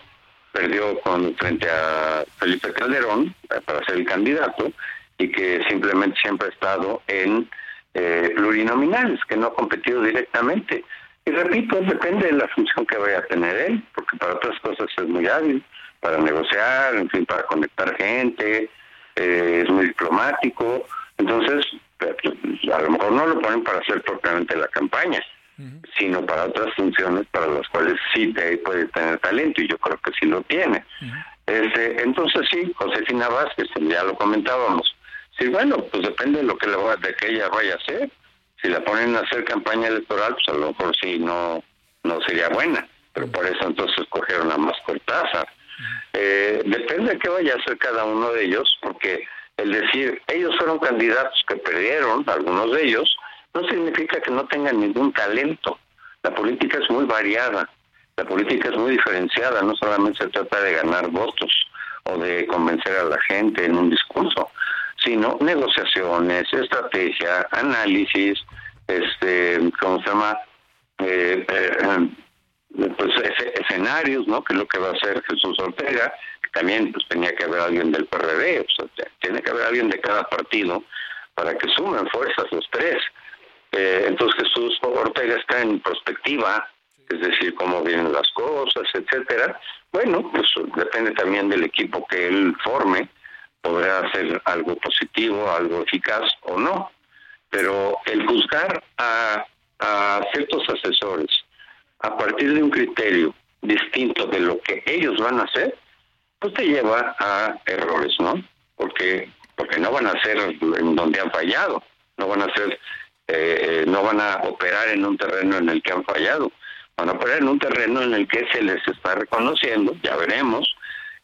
perdió con frente a Felipe Calderón eh, para ser el candidato y que simplemente siempre ha estado en plurinominales, que no ha competido directamente. Y repito, depende de la función que vaya a tener él, porque para otras cosas es muy hábil para negociar, en fin, para conectar gente, eh, es muy diplomático, entonces pues, a lo mejor no lo ponen para hacer propiamente la campaña, sino para otras funciones para las cuales sí puede tener talento y yo creo que sí lo tiene. este, entonces sí, Josefina Vázquez, ya lo comentábamos, sí, bueno, pues depende de lo que, de que ella vaya a hacer. Si la ponen a hacer campaña electoral, pues a lo mejor sí no, no sería buena, pero por eso entonces cogieron a más Cortázar. Eh, depende de qué vaya a hacer cada uno de ellos, porque el decir ellos fueron candidatos que perdieron, algunos de ellos, no significa que no tengan ningún talento. La política es muy variada, la política es muy diferenciada, no solamente se trata de ganar votos o de convencer a la gente en un discurso, sino negociaciones, estrategia, análisis, este, ¿cómo se llama? Eh, eh, pues escenarios, ¿no? Que es lo que va a hacer Jesús Ortega, también pues tenía que haber alguien del PRD, o sea, tiene que haber alguien de cada partido para que sumen fuerzas los tres. Eh, entonces Jesús Ortega está en perspectiva, es decir, cómo vienen las cosas, etcétera. Bueno, pues depende también del equipo que él forme, podrá hacer algo positivo, algo eficaz o no. Pero el juzgar a ciertos asesores a partir de un criterio distinto de lo que ellos van a hacer, pues te lleva a errores, ¿no? Porque porque no van a ser en donde han fallado, no van a ser, eh, eh, no van a operar en un terreno en el que han fallado, van a operar en un terreno en el que se les está reconociendo, ya veremos,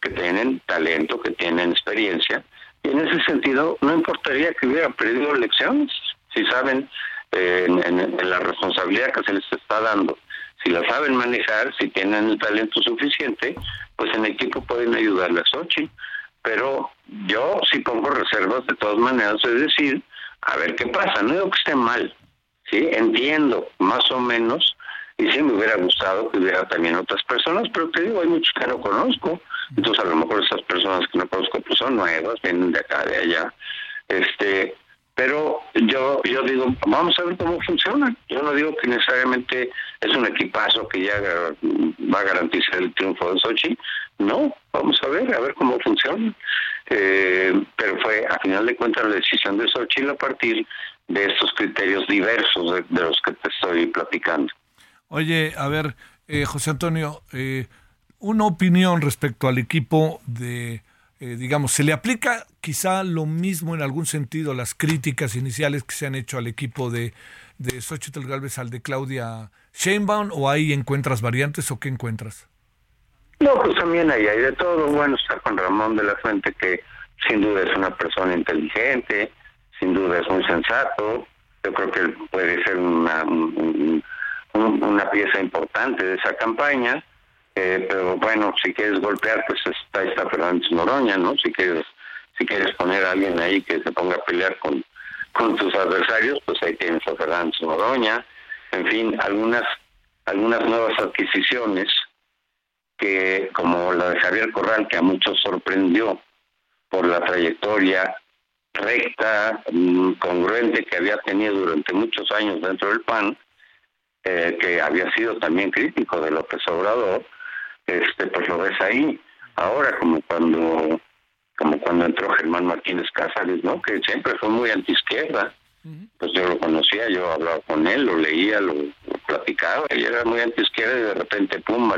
que tienen talento, que tienen experiencia, y en ese sentido no importaría que hubieran perdido elecciones, si saben eh, en la responsabilidad que se les está dando si la saben manejar, si tienen el talento suficiente, pues en equipo pueden ayudarle a Sochi. Pero yo sí pongo reservas de todas maneras, es decir, a ver qué pasa. No digo que esté mal, ¿sí? Entiendo más o menos, y sí me hubiera gustado que hubiera también otras personas, pero te digo, hay muchos que no conozco. Entonces a lo mejor esas personas que no conozco pues son nuevas, vienen de acá, de allá. Este, pero yo yo digo, vamos a ver cómo funciona. Yo no digo que necesariamente es un equipazo que ya va a garantizar el triunfo de Sochi. No, vamos a ver, a ver cómo funciona. Eh, pero fue, a final de cuentas, la decisión de Sochi a partir de estos criterios diversos de, los que te estoy platicando. Oye, a ver, eh, José Antonio, eh, una opinión respecto al equipo de eh, digamos, ¿se le aplica quizá lo mismo en algún sentido las críticas iniciales que se han hecho al equipo de, de Xochitl Galvez al de Claudia Sheinbaum o ahí encuentras variantes o qué encuentras? No, pues también ahí hay de todo. Bueno, está con Ramón de la Fuente, que sin duda es una persona inteligente, sin duda es muy sensato, yo creo que puede ser una, una pieza importante de esa campaña, eh, pero bueno, si quieres golpear, pues está, está Fernández Noroña, ¿no? Si quieres, si quieres poner a alguien ahí que se ponga a pelear con, con tus adversarios, pues ahí tienes a Fernández Noroña, en fin, algunas, algunas nuevas adquisiciones que, como la de Javier Corral, que a muchos sorprendió por la trayectoria recta, mm, congruente que había tenido durante muchos años dentro del PAN, eh, que había sido también crítico de López Obrador, este, pues lo ves ahí. Ahora, como cuando como cuando entró Germán Martínez Cázares, ¿no? Que siempre fue muy antiizquierda. Pues yo lo conocía, yo hablaba con él, lo leía, lo, platicaba, y era muy antiizquierda y de repente, pum,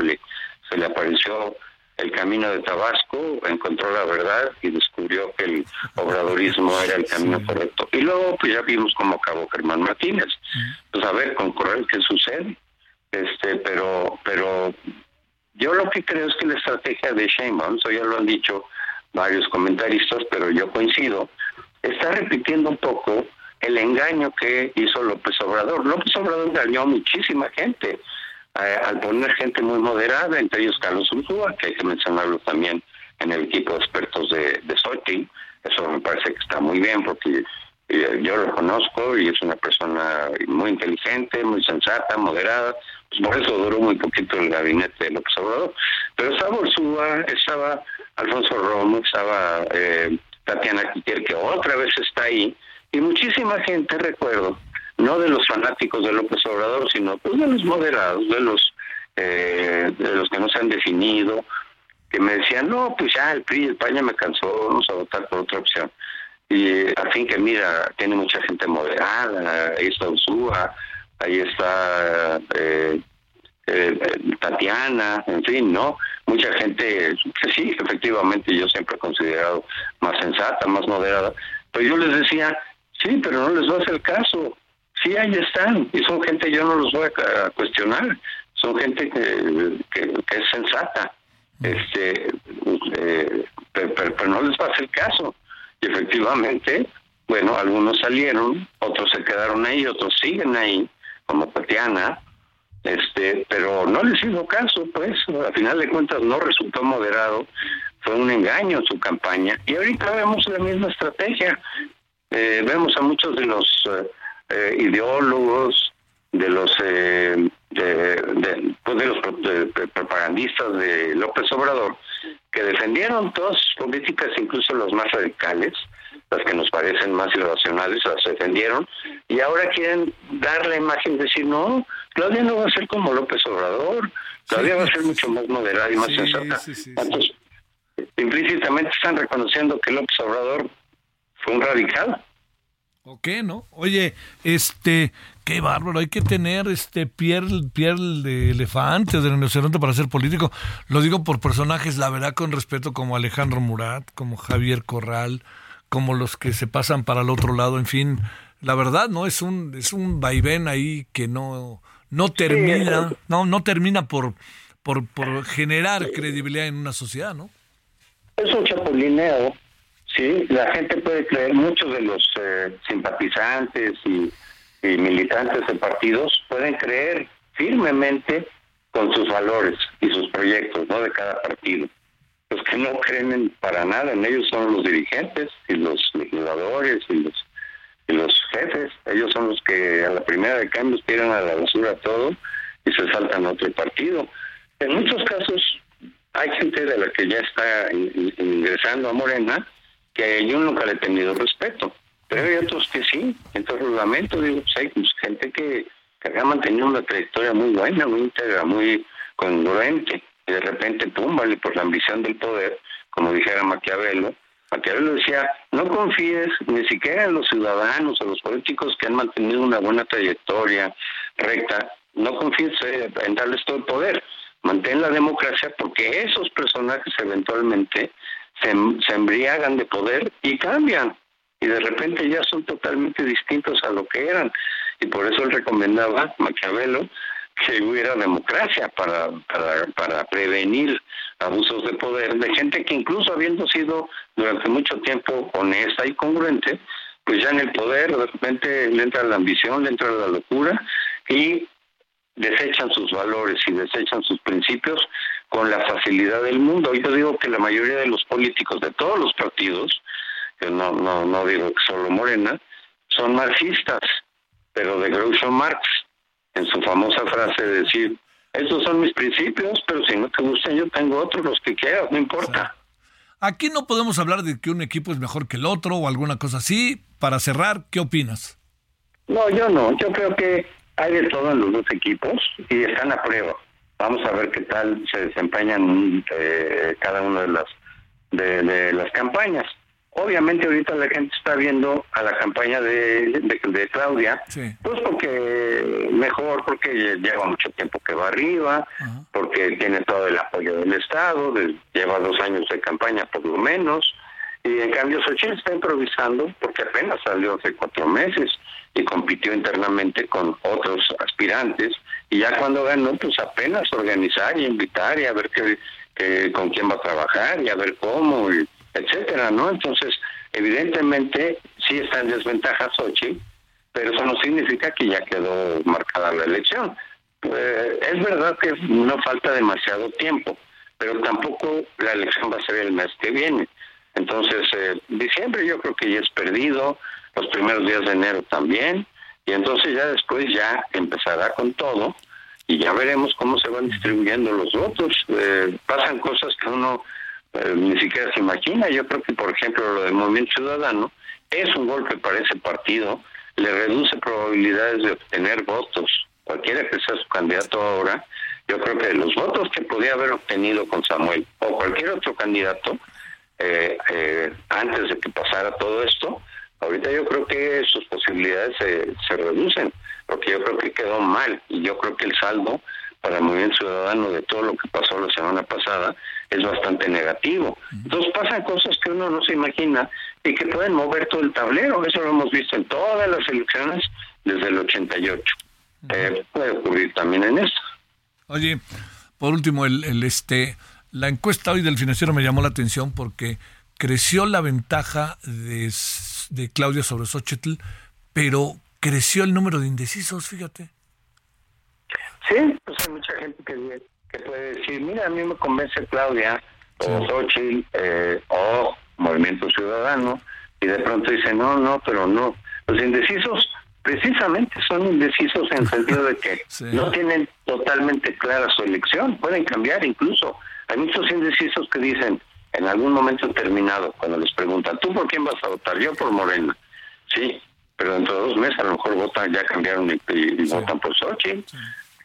se le apareció el camino de Tabasco, encontró la verdad y descubrió que el obradorismo [laughs] era el camino correcto. Y luego pues ya vimos cómo acabó Germán Martínez. Pues a ver, con Corral, ¿qué sucede? Este, pero, pero yo lo que creo es que la estrategia de Sheinbaum, eso ya lo han dicho varios comentaristas, pero yo coincido, está repitiendo un poco el engaño que hizo López Obrador. López Obrador engañó a muchísima gente eh, al poner gente muy moderada, entre ellos Carlos Urzúa, que hay que mencionarlo también en el equipo de expertos de, de Eso me parece que está muy bien porque eh, yo lo conozco y es una persona muy inteligente, muy sensata, moderada. Pues por eso duró muy poquito el gabinete de López Obrador. Pero estaba Urzúa, estaba Alfonso Romo, estaba eh, Tatiana Quiquer, que otra vez está ahí. Y muchísima gente, recuerdo, no de los fanáticos de López Obrador, sino pues de los moderados, de los eh, de los que no se han definido, que me decían, no, pues ya el PRI el PAN me cansó, vamos a votar por otra opción. Y eh, al fin que mira, tiene mucha gente moderada, ahí está Usúa, ahí está eh, Tatiana, en fin, ¿no? Mucha gente que sí, efectivamente yo siempre he considerado más sensata, más moderada, pero yo les decía, sí, pero no les va a hacer caso, sí, ahí están, y son gente, yo no los voy a, cuestionar, son gente que, que, es sensata, este, eh, pero, no les va a hacer caso. Y efectivamente, bueno, algunos salieron, otros se quedaron ahí, otros siguen ahí, como Tatiana, este, pero no les hizo caso, pues, al final de cuentas no resultó moderado, fue un engaño su campaña, y ahorita vemos la misma estrategia, eh, vemos a muchos de los eh, eh, ideólogos, de los eh, de, pues de, los propagandistas de López Obrador, que defendieron todas sus políticas, incluso los más radicales, las que nos parecen más irracionales, las defendieron, y ahora quieren dar la imagen de decir, no, Claudia no va a ser como López Obrador, Claudia va a ser mucho más moderada y más sensata. Entonces, implícitamente están reconociendo que López Obrador fue un radical. ¿O qué, no? Oye, este, qué bárbaro, hay que tener este piel, piel de elefante, de rinoceronte para ser político. Lo digo por personajes, la verdad, con respeto, como Alejandro Murat, como Javier Corral, como los que se pasan para el otro lado, en fin, la verdad, ¿no? Es un, es un vaivén ahí que no, no termina, no, no termina por, por, por generar credibilidad en una sociedad, ¿no? Es un chapulineo Sí, la gente puede creer, muchos de los eh, simpatizantes y, militantes de partidos pueden creer firmemente con sus valores y sus proyectos ¿no? de cada partido. Los que no creen para nada en ellos son los dirigentes y los legisladores y los y los jefes. Ellos son los que a la primera de cambios tiran a la basura todo y se saltan a otro partido. En muchos casos hay gente de la que ya está ingresando a Morena que yo nunca le he tenido respeto, pero hay otros que sí, entonces lamento, digo, pues hay pues, gente que, que ha mantenido una trayectoria muy buena, muy íntegra, muy congruente, y de repente, pum, vale, por la ambición del poder, como dijera Maquiavelo, Maquiavelo decía, no confíes ni siquiera en los ciudadanos o los políticos que han mantenido una buena trayectoria recta, no confíes eh, en darles todo el poder, mantén la democracia porque esos personajes eventualmente se, embriagan de poder y cambian. Y de repente ya son totalmente distintos a lo que eran. Y por eso él recomendaba, Maquiavelo, que hubiera democracia para, para, para prevenir abusos de poder de gente que incluso habiendo sido durante mucho tiempo honesta y congruente, pues ya en el poder de repente le entra la ambición, le entra la locura y desechan sus valores y desechan sus principios con la facilidad del mundo. Yo digo que la mayoría de los políticos de todos los partidos, que no, no, no digo que solo Morena, son marxistas, pero de Groucho Marx, en su famosa frase de decir, estos son mis principios, pero si no te gustan yo tengo otros, los que quieras, no importa. Aquí no podemos hablar de que un equipo es mejor que el otro o alguna cosa así. Para cerrar, ¿qué opinas? No, yo no. Yo creo que hay de todo en los dos equipos y están a prueba. Vamos a ver qué tal se desempeñan eh, cada una de las de, las campañas. Obviamente ahorita la gente está viendo a la campaña de, de, Claudia, pues porque mejor, porque lleva mucho tiempo que va arriba, porque tiene todo el apoyo del Estado, lleva dos años de campaña por lo menos, y en cambio Xochitl está improvisando porque apenas salió hace cuatro meses y compitió internamente con otros aspirantes y ya cuando ganó pues apenas organizar y invitar y a ver qué, con quién va a trabajar y a ver cómo y etcétera no entonces evidentemente sí está en desventaja Xochitl pero eso no significa que ya quedó marcada la elección. Eh, es verdad que no falta demasiado tiempo pero tampoco la elección va a ser el mes que viene. Entonces eh, diciembre yo creo que ya es perdido los primeros días de enero también, y entonces ya después ya empezará con todo y ya veremos cómo se van distribuyendo los votos. Eh, pasan cosas que uno eh, ni siquiera se imagina. Yo creo que, por ejemplo, lo del Movimiento Ciudadano es un golpe para ese partido, le reduce probabilidades de obtener votos, cualquiera que sea su candidato ahora. Yo creo que los votos que podía haber obtenido con Samuel o cualquier otro candidato eh, antes de que pasara todo esto, Ahorita yo creo que sus posibilidades se, se reducen, porque yo creo que quedó mal y yo creo que el saldo para el movimiento ciudadano de todo lo que pasó la semana pasada es bastante negativo. Entonces pasan cosas que uno no se imagina y que pueden mover todo el tablero. Eso lo hemos visto en todas las elecciones desde el 88. Eh, puede ocurrir también en esto. Oye, por último, el, el, este, la encuesta hoy del financiero me llamó la atención porque creció la ventaja de de Claudia sobre Xochitl, pero creció el número de indecisos, fíjate. Sí, pues hay mucha gente que, que puede decir, mira, a mí me convence Claudia, o Xochitl, eh, o Movimiento Ciudadano, y de pronto dice, no, no, pero no. Los indecisos precisamente son indecisos en el sentido de que [laughs] no tienen totalmente clara su elección, pueden cambiar incluso. Hay muchos indecisos que dicen, en algún momento determinado, cuando les preguntan, ¿tú por quién vas a votar? Yo por Morena. Sí, pero dentro de dos meses a lo mejor votan, ya cambiaron y, votan por Sochi.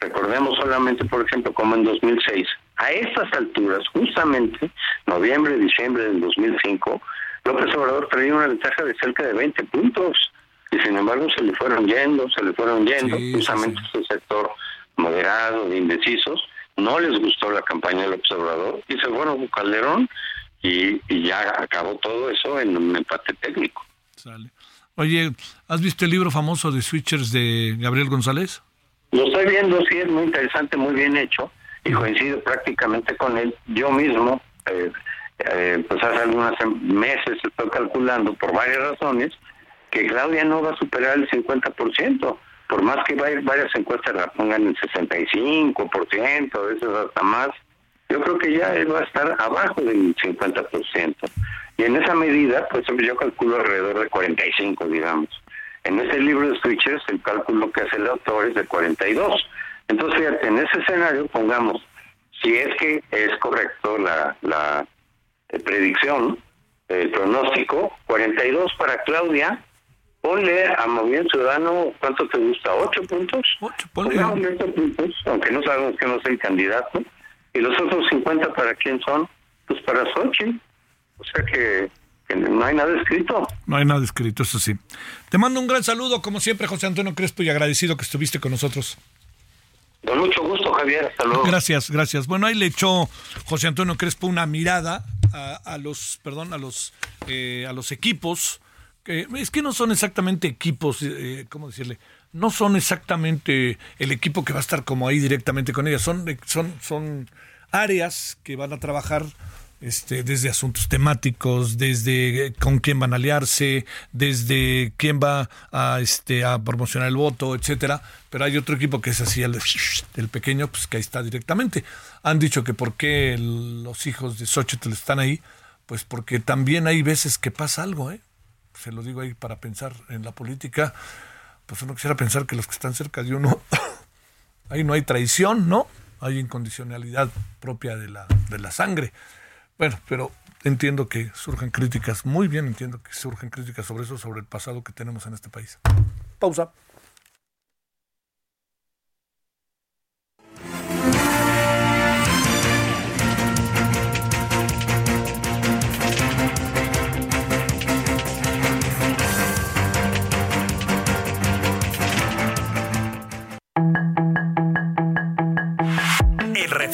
Recordemos solamente, por ejemplo, como en 2006, a estas alturas, justamente noviembre, diciembre del 2005, López Obrador traía una ventaja de cerca de 20 puntos. Y sin embargo se le fueron yendo, se le fueron yendo, justamente ese sector moderado, de indecisos, no les gustó la campaña del observador y se fueron a Calderón y, ya acabó todo eso en un empate técnico. Oye, ¿has visto el libro famoso de Switchers de Gabriel González? Lo estoy viendo, sí, es muy interesante, muy bien hecho y coincido prácticamente con él. Yo mismo, eh, eh, pues hace algunos meses estoy calculando por varias razones que Claudia no va a superar el 50%, por más que varias encuestas la pongan en 65%, a veces hasta más yo creo que ya él va a estar abajo del 50%. Y en esa medida, pues yo calculo alrededor de 45, digamos. En ese libro de Switchers, el cálculo que hace el autor es de 42. Entonces, fíjate, en ese escenario, pongamos, si es que es correcto la, la eh, predicción, el pronóstico, 42 para Claudia, ponle a Movimiento Ciudadano, ¿cuánto te gusta? ¿8 puntos? 8, puntos, aunque no sabemos que no es el candidato ¿Y los otros 50 para quién son? Pues para Sochi. O sea que, no hay nada escrito. No hay nada escrito, eso sí. Te mando un gran saludo, como siempre, José Antonio Crespo, y agradecido que estuviste con nosotros. Con mucho gusto, Javier. Hasta luego. Gracias, gracias. Bueno, ahí le echó José Antonio Crespo una mirada a, los, perdón, a los, eh, a los equipos. Que, es que no son exactamente equipos, eh, ¿cómo decirle? no son exactamente el equipo que va a estar como ahí directamente con ellas, son, son, son áreas que van a trabajar este, desde asuntos temáticos, desde con quién van a aliarse, desde quién va a, este, a promocionar el voto, etcétera. Pero hay otro equipo que es así, el [laughs] pequeño, pues que ahí está directamente. Han dicho que por qué los hijos de Xochitl están ahí, pues porque también hay veces que pasa algo, ¿eh? Se lo digo ahí para pensar en la política, pues uno quisiera pensar que los que están cerca de uno, [coughs] ahí no hay traición, ¿no? Hay incondicionalidad propia de la, de la sangre. Bueno, pero entiendo que surgen críticas, muy bien entiendo que surgen críticas sobre eso, sobre el pasado que tenemos en este país. Pausa.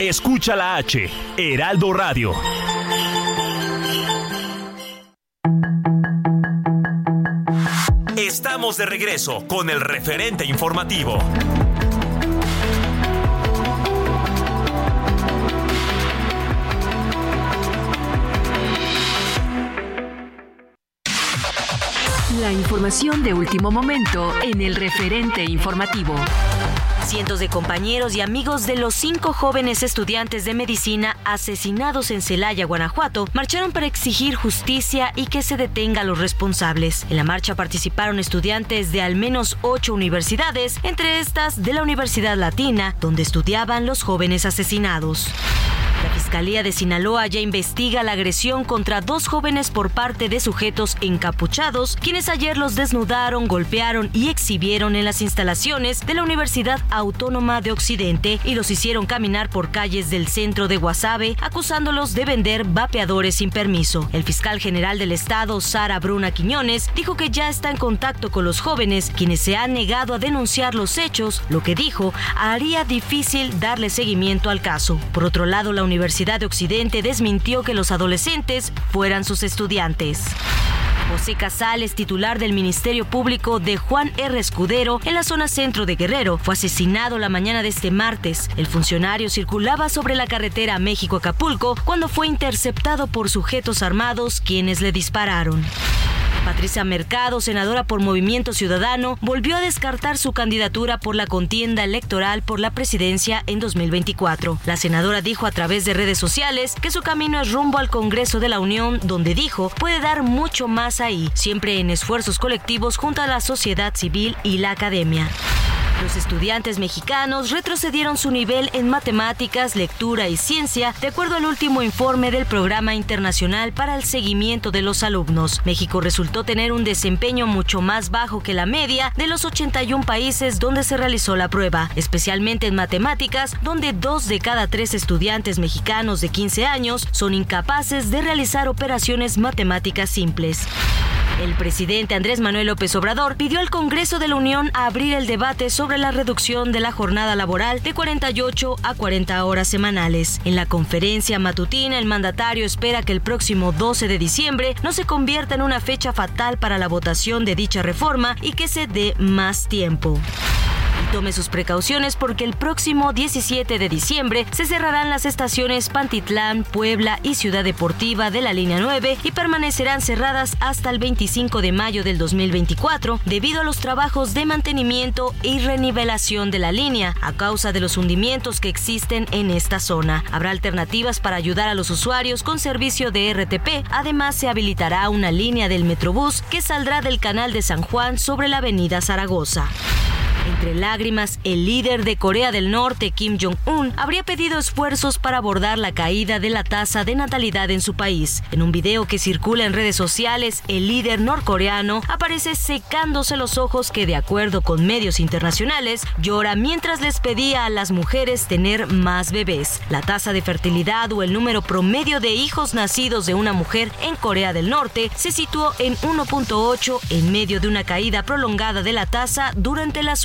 Escucha la H, Heraldo Radio. Estamos de regreso con el referente informativo. La información de último momento en el referente informativo. Cientos de compañeros y amigos de los cinco jóvenes estudiantes de medicina asesinados en Celaya, Guanajuato, marcharon para exigir justicia y que se detenga a los responsables. En la marcha participaron estudiantes de al menos ocho universidades, entre estas de la Universidad Latina, donde estudiaban los jóvenes asesinados. La Fiscalía de Sinaloa ya investiga la agresión contra dos jóvenes por parte de sujetos encapuchados, quienes ayer los desnudaron, golpearon y exhibieron en las instalaciones de la Universidad Autónoma de Occidente y los hicieron caminar por calles del centro de Guasave, acusándolos de vender vapeadores sin permiso. El fiscal general del estado, Sara Bruna Quiñones, dijo que ya está en contacto con los jóvenes, quienes se han negado a denunciar los hechos, lo que dijo haría difícil darle seguimiento al caso. Por otro lado, la Universidad de Occidente desmintió que los adolescentes fueran sus estudiantes. José Casales, titular del Ministerio Público de Juan R. Escudero en la zona centro de Guerrero, fue asesinado la mañana de este martes. El funcionario circulaba sobre la carretera México-Acapulco cuando fue interceptado por sujetos armados quienes le dispararon. Patricia Mercado, senadora por Movimiento Ciudadano, volvió a descartar su candidatura por la contienda electoral por la presidencia en 2024. La senadora dijo a través de redes sociales que su camino es rumbo al Congreso de la Unión, donde dijo puede dar mucho más ahí, siempre en esfuerzos colectivos junto a la sociedad civil y la academia. Los estudiantes mexicanos retrocedieron su nivel en matemáticas, lectura y ciencia, de acuerdo al último informe del Programa Internacional para el Seguimiento de los Alumnos. México resultó tener un desempeño mucho más bajo que la media de los 81 países donde se realizó la prueba, especialmente en matemáticas, donde dos de cada tres estudiantes mexicanos de 15 años son incapaces de realizar operaciones matemáticas simples. El presidente Andrés Manuel López Obrador pidió al Congreso de la Unión abrir el debate sobre la reducción de la jornada laboral de 48 a 40 horas semanales. En la conferencia matutina, el mandatario espera que el próximo 12 de diciembre no se convierta en una fecha fatal para la votación de dicha reforma y que se dé más tiempo. Tome sus precauciones porque el próximo 17 de diciembre se cerrarán las estaciones Pantitlán, Puebla y Ciudad Deportiva de la línea 9 y permanecerán cerradas hasta el 25 de mayo del 2024 debido a los trabajos de mantenimiento y renivelación de la línea a causa de los hundimientos que existen en esta zona. Habrá alternativas para ayudar a los usuarios con servicio de RTP. Además, se habilitará una línea del Metrobús que saldrá del canal de San Juan sobre la avenida Zaragoza. Entre lágrimas, el líder de Corea del Norte, Kim Jong-un, habría pedido esfuerzos para abordar la caída de la tasa de natalidad en su país. En un video que circula en redes sociales, el líder norcoreano aparece secándose los ojos que, de acuerdo con medios internacionales, llora mientras les pedía a las mujeres tener más bebés. La tasa de fertilidad o el número promedio de hijos nacidos de una mujer en Corea del Norte se situó en 1.8 en medio de una caída prolongada de la tasa durante las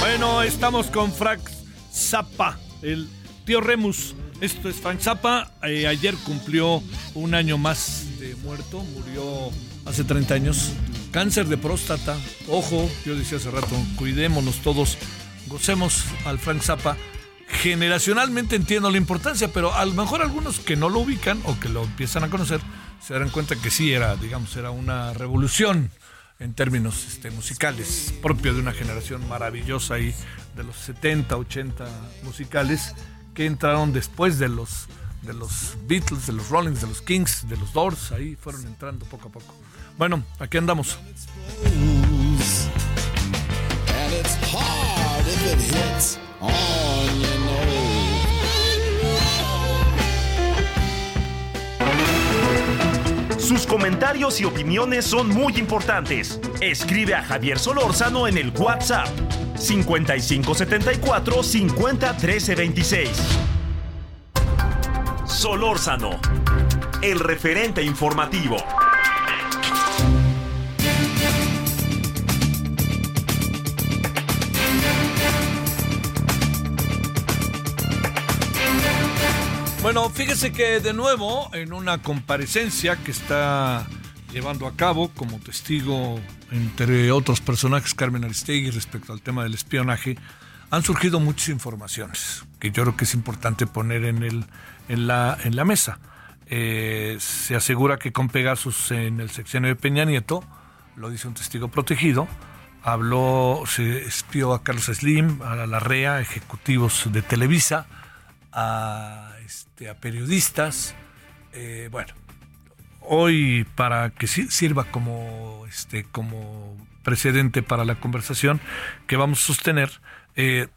Bueno, estamos con Frank Zappa, el tío Remus. Esto es Frank Zappa. Eh, ayer cumplió un año más de muerto. Murió hace 30 años. Cáncer de próstata. Ojo, yo decía hace rato, cuidémonos todos. Gocemos al Frank Zappa. Generacionalmente entiendo la importancia, pero a lo mejor algunos que no lo ubican o que lo empiezan a conocer se darán cuenta que sí era, digamos, era una revolución en términos este, musicales, propio de una generación maravillosa ahí de los 70, 80 musicales que entraron después de los de los Beatles, de los Rollins, de los Kings, de los Doors, ahí fueron entrando poco a poco. Bueno, aquí andamos. Sus comentarios y opiniones son muy importantes. Escribe a Javier Solórzano en el WhatsApp 5574 50 13 26. Solórzano, el referente informativo. Bueno, fíjese que de nuevo, en una comparecencia que está llevando a cabo como testigo, entre otros personajes, Carmen Aristegui, respecto al tema del espionaje, han surgido muchas informaciones que yo creo que es importante poner en, el, en, la, en la mesa. Eh, se asegura que con Pegasus en el sexenio de Peña Nieto lo dice un testigo protegido, habló, se espió a Carlos Slim, a la Larrea, ejecutivos de Televisa, a, este, a periodistas. Eh, bueno, hoy para que sirva como, este, como precedente para la conversación que vamos a sostener, eh,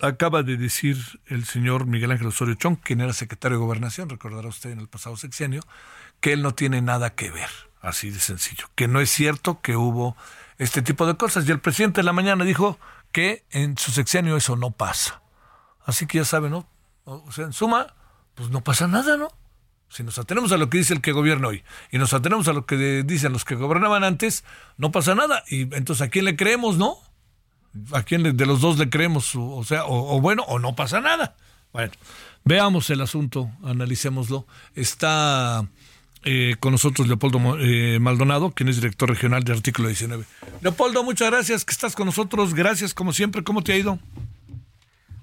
acaba de decir el señor Miguel Ángel Osorio Chong, quien era secretario de Gobernación, recordará usted en el pasado sexenio, que él no tiene nada que ver, así de sencillo, que no es cierto que hubo este tipo de cosas. Y el presidente de la mañana dijo que en su sexenio eso no pasa. Así que ya saben, ¿no? O sea, en suma, pues no pasa nada, ¿no? Si nos atenemos a lo que dice el que gobierna hoy y nos atenemos a lo que dicen los que gobernaban antes, no pasa nada. Y entonces, ¿a quién le creemos, no? ¿A quién de los dos le creemos? O, sea, o, bueno, o no pasa nada. Bueno, veamos el asunto, analicémoslo. Está eh, con nosotros Leopoldo eh, Maldonado, quien es director regional de Artículo 19. Leopoldo, muchas gracias que estás con nosotros. Gracias, como siempre. ¿Cómo te ha ido?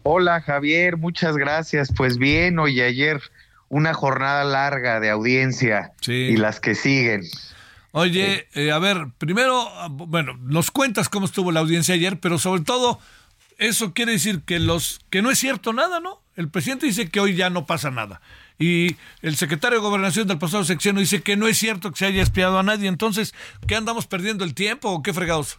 Hola, Javier. Muchas gracias. Pues bien, hoy ayer una jornada larga de audiencia y las que siguen. Oye, eh, a ver, primero, bueno, nos cuentas cómo estuvo la audiencia ayer, pero sobre todo, eso quiere decir que los que no es cierto nada, ¿no? El presidente dice que hoy ya no pasa nada. Y el secretario de Gobernación del pasado sección dice que no es cierto que se haya espiado a nadie. Entonces, ¿qué andamos perdiendo el tiempo o qué fregados?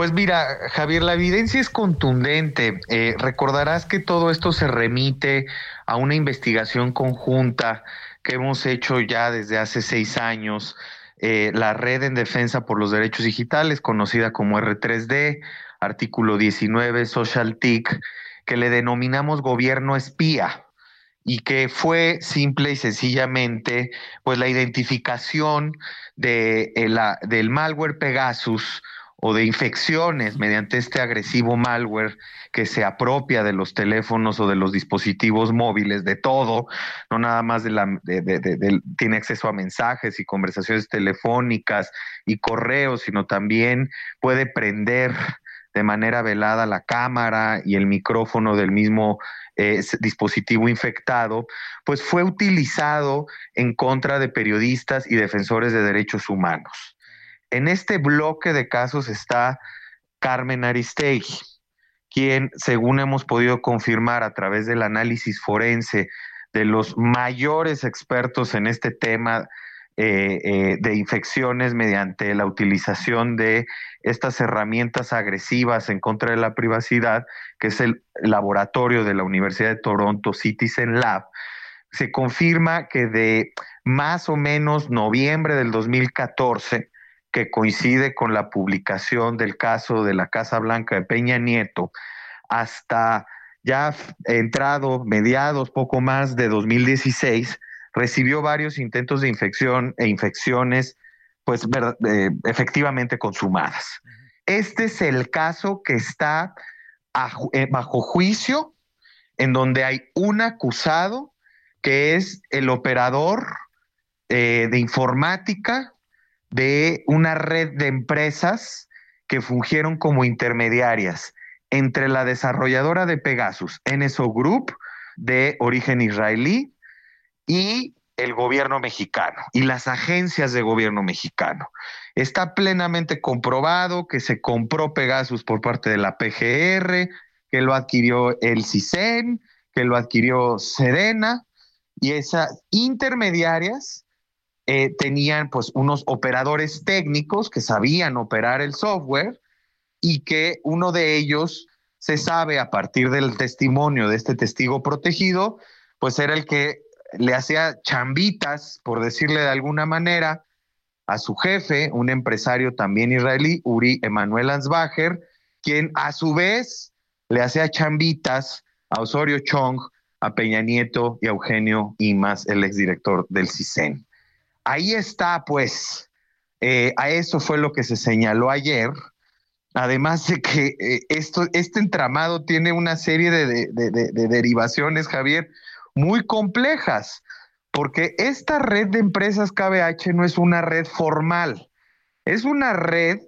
Pues mira, Javier, la evidencia es contundente. Eh, recordarás que todo esto se remite a una investigación conjunta que hemos hecho ya desde hace seis años, eh, la Red en Defensa por los Derechos Digitales, conocida como R3D, artículo 19, Social TIC, que le denominamos gobierno espía y que fue simple y sencillamente pues la identificación de, eh, la, del malware Pegasus o de infecciones mediante este agresivo malware que se apropia de los teléfonos o de los dispositivos móviles, de todo, no nada más de la, de, tiene acceso a mensajes y conversaciones telefónicas y correos, sino también puede prender de manera velada la cámara y el micrófono del mismo eh, dispositivo infectado, pues fue utilizado en contra de periodistas y defensores de derechos humanos. En este bloque de casos está Carmen Aristegui, quien, según hemos podido confirmar a través del análisis forense de los mayores expertos en este tema eh, eh, de infecciones mediante la utilización de estas herramientas agresivas en contra de la privacidad, que es el laboratorio de la Universidad de Toronto Citizen Lab, se confirma que de más o menos noviembre del 2014 que coincide con la publicación del caso de la Casa Blanca de Peña Nieto, hasta ya entrado mediados, poco más de 2016, recibió varios intentos de infección e infecciones, pues eh, efectivamente consumadas. Este es el caso que está eh, bajo juicio, en donde hay un acusado que es el operador eh, de informática de una red de empresas que fungieron como intermediarias entre la desarrolladora de Pegasus, NSO Group, de origen israelí, y el gobierno mexicano y las agencias de gobierno mexicano. Está plenamente comprobado que se compró Pegasus por parte de la PGR, que lo adquirió el CISEN, que lo adquirió Serena, y esas intermediarias eh, tenían pues unos operadores técnicos que sabían operar el software y que uno de ellos se sabe a partir del testimonio de este testigo protegido, pues era el que le hacía chambitas, por decirle de alguna manera, a su jefe, un empresario también israelí, Uri Emanuel Ansbacher, quien a su vez le hacía chambitas a Osorio Chong, a Peña Nieto y a Eugenio Imas, el exdirector del CISEN. Ahí está, pues, eh, a eso fue lo que se señaló ayer, además de que eh, esto, este entramado tiene una serie de, derivaciones, Javier, muy complejas, porque esta red de empresas KBH no es una red formal, es una red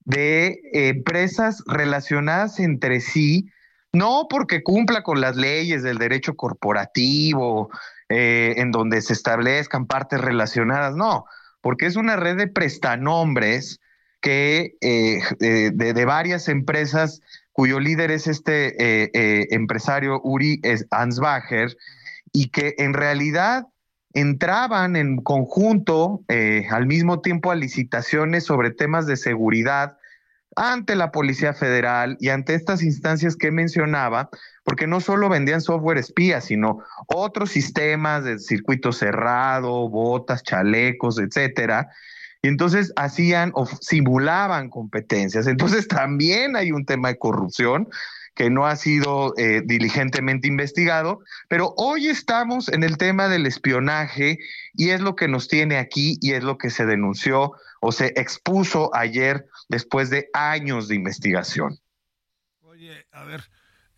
de empresas relacionadas entre sí, no porque cumpla con las leyes del derecho corporativo, eh, en donde se establezcan partes relacionadas, no, porque es una red de prestanombres que eh, de, varias empresas cuyo líder es este eh, eh, empresario Uri Ansbacher y que en realidad entraban en conjunto al mismo tiempo a licitaciones sobre temas de seguridad ante la Policía Federal y ante estas instancias que mencionaba, porque no solo vendían software espía, sino otros sistemas de circuito cerrado, botas, chalecos, etcétera, y entonces hacían o simulaban competencias. Entonces [laughs] también hay un tema de corrupción que no ha sido eh, diligentemente investigado, pero hoy estamos en el tema del espionaje y es lo que nos tiene aquí y es lo que se denunció o se expuso ayer después de años de investigación. Oye, a ver,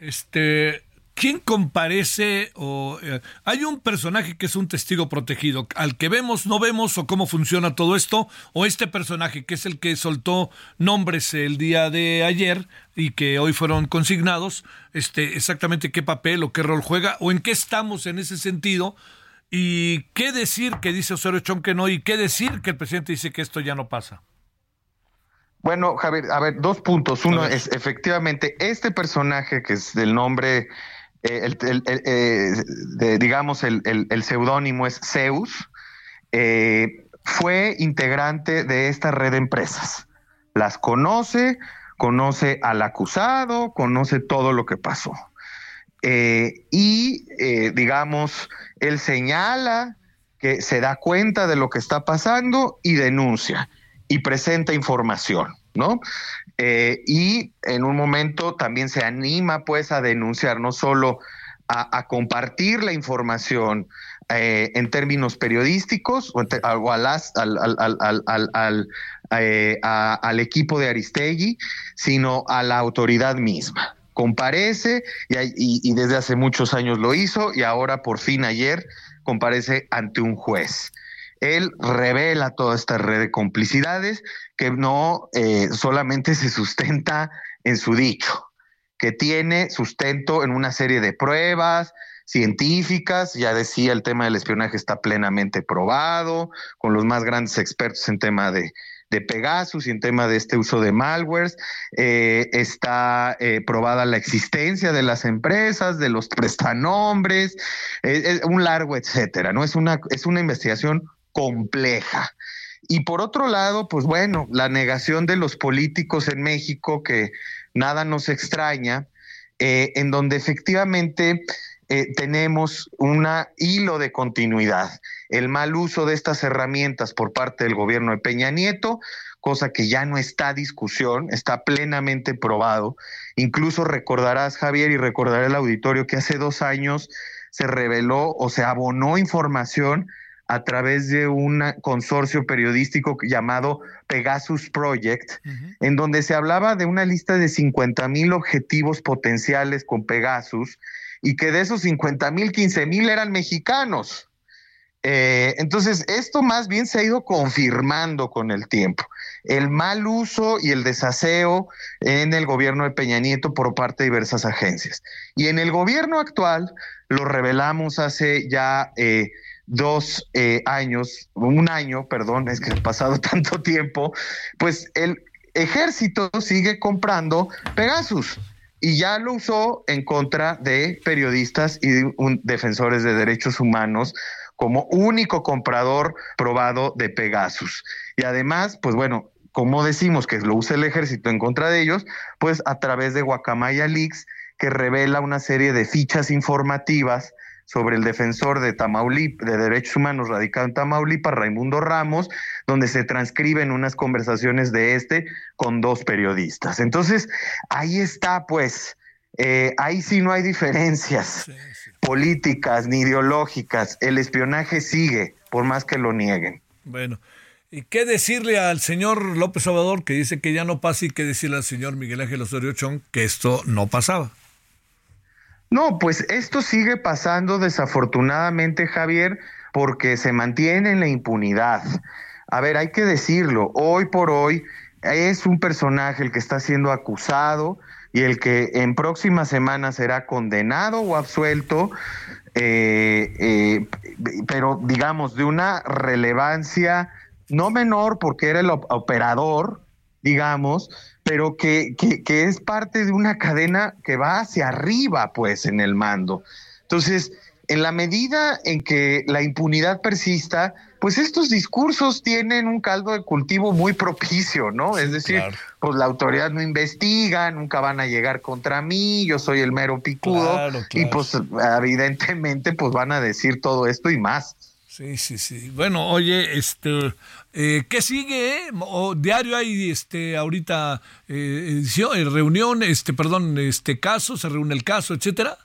este, ¿Quién comparece o eh, hay un personaje que es un testigo protegido al que vemos, no vemos o cómo funciona todo esto o este personaje que es el que soltó nombres el día de ayer y que hoy fueron consignados, este exactamente qué papel o qué rol juega o en qué estamos en ese sentido y qué decir que dice Osorio Chong que no y qué decir que el presidente dice que esto ya no pasa. Bueno, Javier, a ver, dos puntos. Uno es efectivamente este personaje que es del nombre eh, el, eh, digamos, el, seudónimo es Zeus, eh, fue integrante de esta red de empresas. Las conoce, conoce al acusado, conoce todo lo que pasó. y, digamos, él señala que se da cuenta de lo que está pasando y denuncia y presenta información, ¿no? Eh, y en un momento también se anima pues a denunciar, no solo a, compartir la información eh, en términos periodísticos o, al, al, equipo de Aristegui, sino a la autoridad misma. Comparece y desde hace muchos años lo hizo y ahora por fin ayer comparece ante un juez él revela toda esta red de complicidades que no eh, solamente se sustenta en su dicho, que tiene sustento en una serie de pruebas científicas, ya decía, el tema del espionaje está plenamente probado, con los más grandes expertos en tema de, Pegasus y en tema de este uso de malwares, eh, está eh, probada la existencia de las empresas, de los prestanombres, es un largo etcétera, ¿no? Es una, es una investigación compleja. Y por otro lado, pues bueno, la negación de los políticos en México, que nada nos extraña, eh, en donde efectivamente eh, tenemos un hilo de continuidad. El mal uso de estas herramientas por parte del gobierno de Peña Nieto, cosa que ya no está discusión, está plenamente probado. Incluso recordarás, Javier, y recordará el auditorio que hace dos años se reveló o se abonó información a través de un consorcio periodístico llamado Pegasus Project, en donde se hablaba de una lista de 50 mil objetivos potenciales con Pegasus y que de esos 50 mil, 15 mil eran mexicanos. Eh, entonces, esto más bien se ha ido confirmando con el tiempo. El mal uso y el desaseo en el gobierno de Peña Nieto por parte de diversas agencias. Y en el gobierno actual, lo revelamos hace ya eh, dos eh, años, un año, perdón, es que ha pasado [laughs] tanto tiempo, pues el ejército sigue comprando Pegasus y ya lo usó en contra de periodistas y defensores de derechos humanos como único comprador probado de Pegasus. Y además, pues bueno, como decimos que lo usa el ejército en contra de ellos, pues a través de Guacamaya Leaks, que revela una serie de fichas informativas sobre el defensor de Tamaulipas, de derechos humanos radicado en Tamaulipas, Raimundo Ramos, donde se transcriben unas conversaciones de este con dos periodistas. Entonces, ahí está, pues, eh, ahí sí no hay diferencias políticas ni ideológicas. El espionaje sigue, por más que lo nieguen. Bueno. ¿Y qué decirle al señor López Obrador que dice que ya no pasa y qué decirle al señor Miguel Ángel Osorio Chong que esto no pasaba? No, pues esto sigue pasando desafortunadamente, Javier, porque se mantiene en la impunidad. A ver, hay que decirlo, hoy por hoy es un personaje el que está siendo acusado y el que en próximas semanas será condenado o absuelto, eh, eh, pero digamos de una relevancia no menor porque era el operador digamos, pero que, que, que es parte de una cadena que va hacia arriba, pues, en el mando. Entonces, en la medida en que la impunidad persista, pues estos discursos tienen un caldo de cultivo muy propicio, ¿no? es decir, pues la autoridad no investiga, nunca van a llegar contra mí, yo soy el mero picudo, y pues evidentemente pues van a decir todo esto y más. Sí, sí, sí. Bueno, oye, este, eh, ¿qué sigue? O diario hay, este, ahorita eh, edición, eh, reunión, este, perdón, este caso, se reúne el caso, etcétera.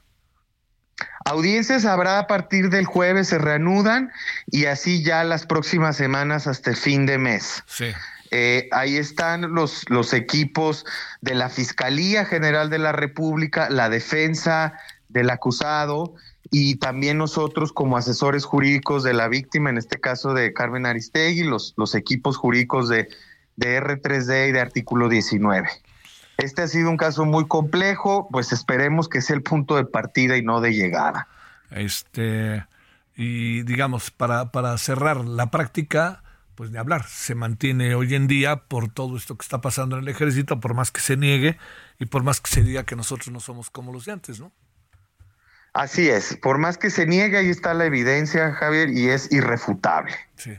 Audiencias habrá a partir del jueves, se reanudan y así ya las próximas semanas hasta el fin de mes. Sí. Eh, ahí están los, los equipos de la Fiscalía General de la República, la defensa del acusado y también nosotros como asesores jurídicos de la víctima, en este caso de Carmen Aristegui, los, los equipos jurídicos de, de R3D y de artículo 19. Este ha sido un caso muy complejo, pues esperemos que sea el punto de partida y no de llegada. Este, y digamos, para, para cerrar la práctica, pues de hablar, se mantiene hoy en día por todo esto que está pasando en el ejército, por más que se niegue y por más que se diga que nosotros no somos como los de antes, ¿no? Así es, por más que se niegue, ahí está la evidencia, Javier, y es irrefutable. Sí.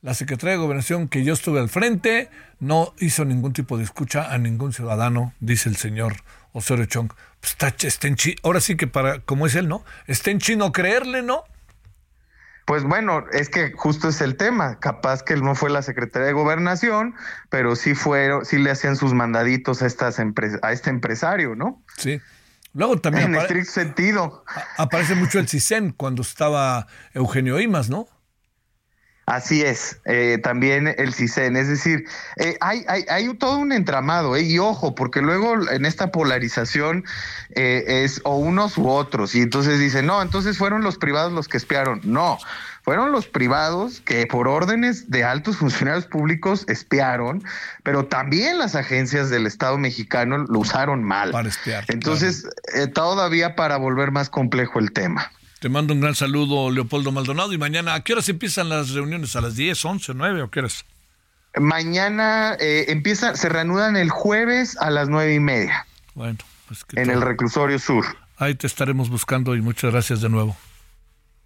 La Secretaría de Gobernación que yo estuve al frente no hizo ningún tipo de escucha a ningún ciudadano, dice el señor Osorio Chong. Pues está, en chino, ahora sí que para, como es él, ¿no? Está en chino creerle, ¿no? Pues bueno, es que justo es el tema. Capaz que él no fue la Secretaría de Gobernación, pero sí fueron, sí le hacían sus mandaditos a estas a este empresario, ¿no? Sí. Luego también en estricto sentido. Aparece mucho el CISEN cuando estaba Eugenio Imas, ¿no? Así es, eh, también el CISEN, es decir, eh, hay, hay, hay, todo un entramado, eh, y ojo, porque luego en esta polarización eh, es o unos u otros, y entonces dicen, no, entonces fueron los privados los que espiaron, no, fueron los privados que por órdenes de altos funcionarios públicos espiaron, pero también las agencias del Estado mexicano lo usaron mal. Para espiar. Entonces, todavía para volver más complejo el tema. Te mando un gran saludo, Leopoldo Maldonado. Y mañana, ¿a qué horas empiezan las reuniones? ¿A las 10, 11, 9 o qué horas? Mañana eh, empieza, se reanudan el jueves a las nueve y media. Bueno, pues que En el reclusorio sur. Ahí te estaremos buscando y muchas gracias de nuevo.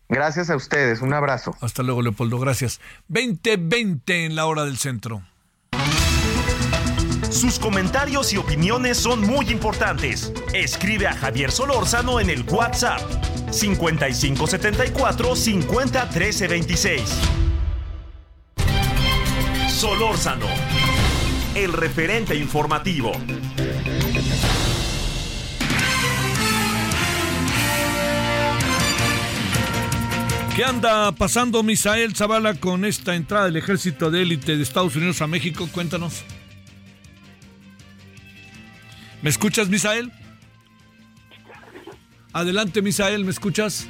Gracias a ustedes, un abrazo. Hasta luego, Leopoldo, gracias. 2020 en la hora del centro. Sus comentarios y opiniones son muy importantes. Escribe a Javier Solórzano en el WhatsApp 5574 50 13 26. Solórzano, el referente informativo. ¿Qué anda pasando Misael Zavala con esta entrada del ejército de élite de Estados Unidos a México? Cuéntanos. ¿Me escuchas, Misael? Adelante, Misael, ¿me escuchas?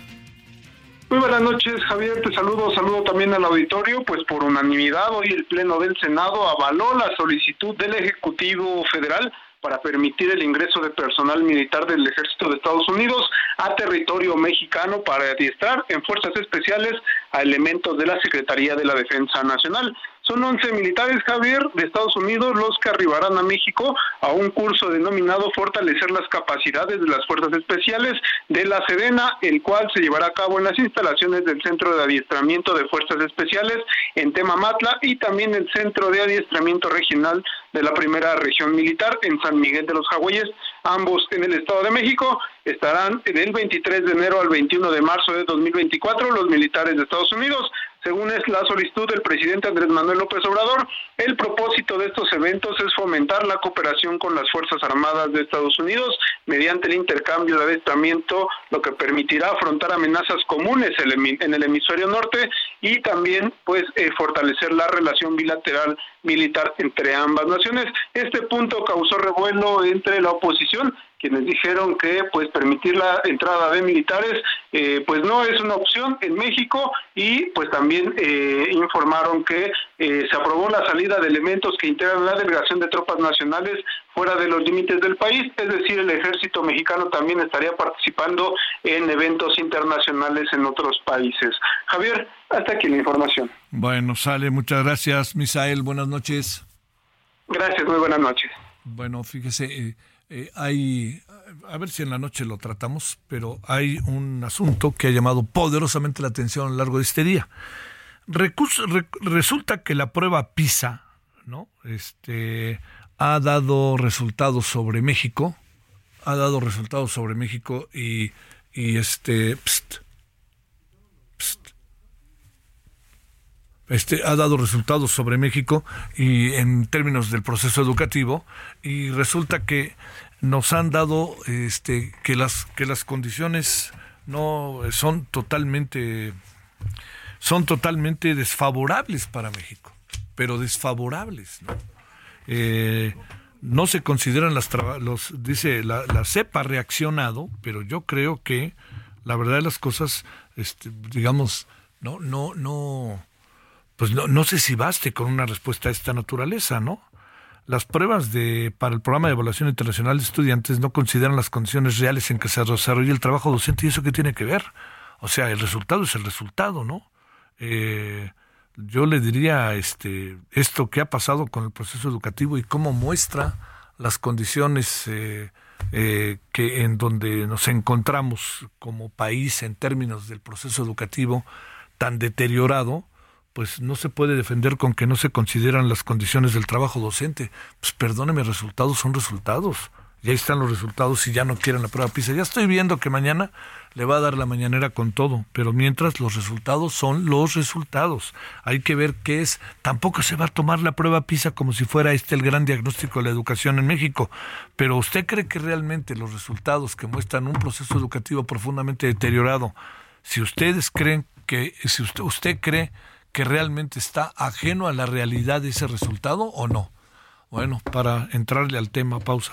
Muy buenas noches, Javier. Te saludo, saludo también al auditorio. Pues por unanimidad, hoy el Pleno del Senado avaló la solicitud del Ejecutivo Federal para permitir el ingreso de personal militar del Ejército de Estados Unidos a territorio mexicano para adiestrar en fuerzas especiales a elementos de la Secretaría de la Defensa Nacional. Son 11 militares, Javier, de Estados Unidos los que arribarán a México a un curso denominado Fortalecer las capacidades de las fuerzas especiales de la Sedena, el cual se llevará a cabo en las instalaciones del Centro de Adiestramiento de Fuerzas Especiales en Temamatla y también el Centro de Adiestramiento Regional de la Primera Región Militar en San Miguel de los Jagüeyes, ambos en el Estado de México. Estarán del 23 de enero al 21 de marzo de 2024 los militares de Estados Unidos según es la solicitud del presidente Andrés Manuel López Obrador. El propósito de estos eventos es fomentar la cooperación con las Fuerzas Armadas de Estados Unidos mediante el intercambio de adiestramiento, lo que permitirá afrontar amenazas comunes en el hemisferio norte y también pues eh, fortalecer la relación bilateral militar entre ambas naciones. Este punto causó revuelo entre la oposición quienes dijeron que pues permitir la entrada de militares eh, pues no es una opción en México y pues también eh, informaron que eh, se aprobó la salida de elementos que integran la delegación de tropas nacionales fuera de los límites del país, es decir, el ejército mexicano también estaría participando en eventos internacionales en otros países. Javier, hasta aquí la información. Bueno, sale, muchas gracias, Misael, buenas noches. Gracias, muy buenas noches. Bueno, fíjese, eh, eh, hay, a ver si en la noche lo tratamos, pero hay un asunto que ha llamado poderosamente la atención a lo largo de este día. resulta que la prueba PISA, ¿no? Este, ha dado resultados sobre México, ha dado resultados sobre México y, este, este, ha dado resultados sobre México y en términos del proceso educativo y resulta que nos han dado este, que las que las condiciones no son totalmente son totalmente desfavorables para México pero desfavorables no, eh, no se consideran las los dice la, la CEPA reaccionado pero yo creo que la verdad de las cosas este, digamos no no no pues no, no sé si baste con una respuesta de esta naturaleza, ¿no? Las pruebas de, para el programa de evaluación internacional de estudiantes no consideran las condiciones reales en que se desarrolla el trabajo docente y eso qué tiene que ver. O sea, el resultado es el resultado, ¿no? Eh, yo le diría este, esto que ha pasado con el proceso educativo y cómo muestra las condiciones eh, eh, que en donde nos encontramos como país en términos del proceso educativo tan deteriorado, pues no se puede defender con que no se consideran las condiciones del trabajo docente. Pues perdóneme, resultados son resultados. Y ahí están los resultados y ya no quieren la prueba PISA. Ya estoy viendo que mañana le va a dar la mañanera con todo, pero mientras los resultados son los resultados. Hay que ver qué es. Tampoco se va a tomar la prueba PISA como si fuera este el gran diagnóstico de la educación en México. Pero usted cree que realmente los resultados que muestran un proceso educativo profundamente deteriorado, si ustedes creen que, si usted, usted cree que realmente está ajeno a la realidad de ese resultado o no. Bueno, para entrarle al tema, pausa.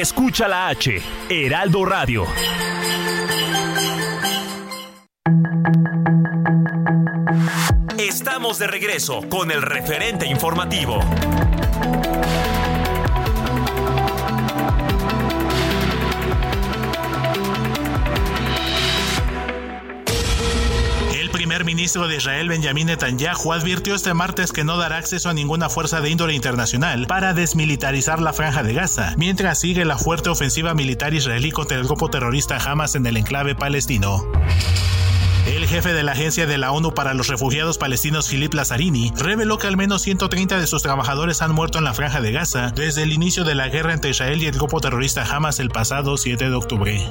Escucha la H, Heraldo Radio. Estamos de regreso con el referente informativo. Ministro de Israel Benjamin Netanyahu advirtió este martes que no dará acceso a ninguna fuerza de índole internacional para desmilitarizar la franja de Gaza, mientras sigue la fuerte ofensiva militar israelí contra el grupo terrorista Hamas en el enclave palestino. El jefe de la Agencia de la ONU para los Refugiados Palestinos, Philip Lazzarini, reveló que al menos 130 de sus trabajadores han muerto en la franja de Gaza desde el inicio de la guerra entre Israel y el grupo terrorista Hamas el pasado 7 de octubre.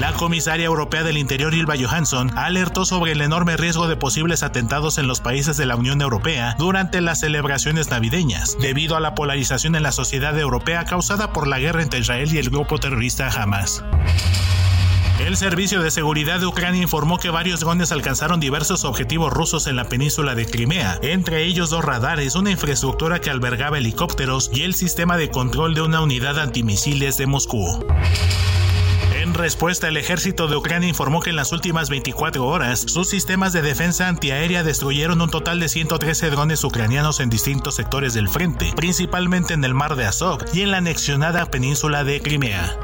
La comisaria europea del Interior, Ilva Johansson, alertó sobre el enorme riesgo de posibles atentados en los países de la Unión Europea durante las celebraciones navideñas, debido a la polarización en la sociedad europea causada por la guerra entre Israel y el grupo terrorista Hamas. El Servicio de Seguridad de Ucrania informó que varios drones alcanzaron diversos objetivos rusos en la península de Crimea, entre ellos dos radares, una infraestructura que albergaba helicópteros y el sistema de control de una unidad antimisiles de Moscú. En respuesta, el ejército de Ucrania informó que en las últimas 24 horas, sus sistemas de defensa antiaérea destruyeron un total de 113 drones ucranianos en distintos sectores del frente, principalmente en el mar de Azov y en la anexionada península de Crimea.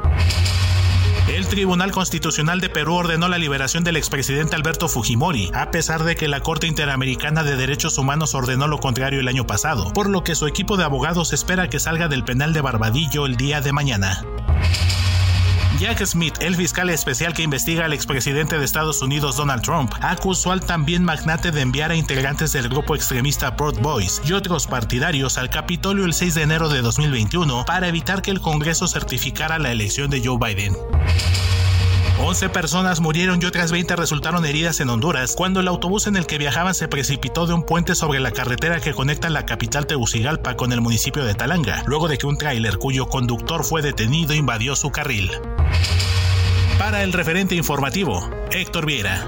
El Tribunal Constitucional de Perú ordenó la liberación del expresidente Alberto Fujimori, a pesar de que la Corte Interamericana de Derechos Humanos ordenó lo contrario el año pasado, por lo que su equipo de abogados espera que salga del penal de Barbadillo el día de mañana. Jack Smith, el fiscal especial que investiga al expresidente de Estados Unidos Donald Trump, acusó al también magnate de enviar a integrantes del grupo extremista Proud Boys y otros partidarios al Capitolio el 6 de enero de 2021 para evitar que el Congreso certificara la elección de Joe Biden. 11 personas murieron y otras 20 resultaron heridas en Honduras cuando el autobús en el que viajaban se precipitó de un puente sobre la carretera que conecta la capital Tegucigalpa con el municipio de Talanga, luego de que un tráiler cuyo conductor fue detenido invadió su carril. Para el referente informativo, Héctor Viera.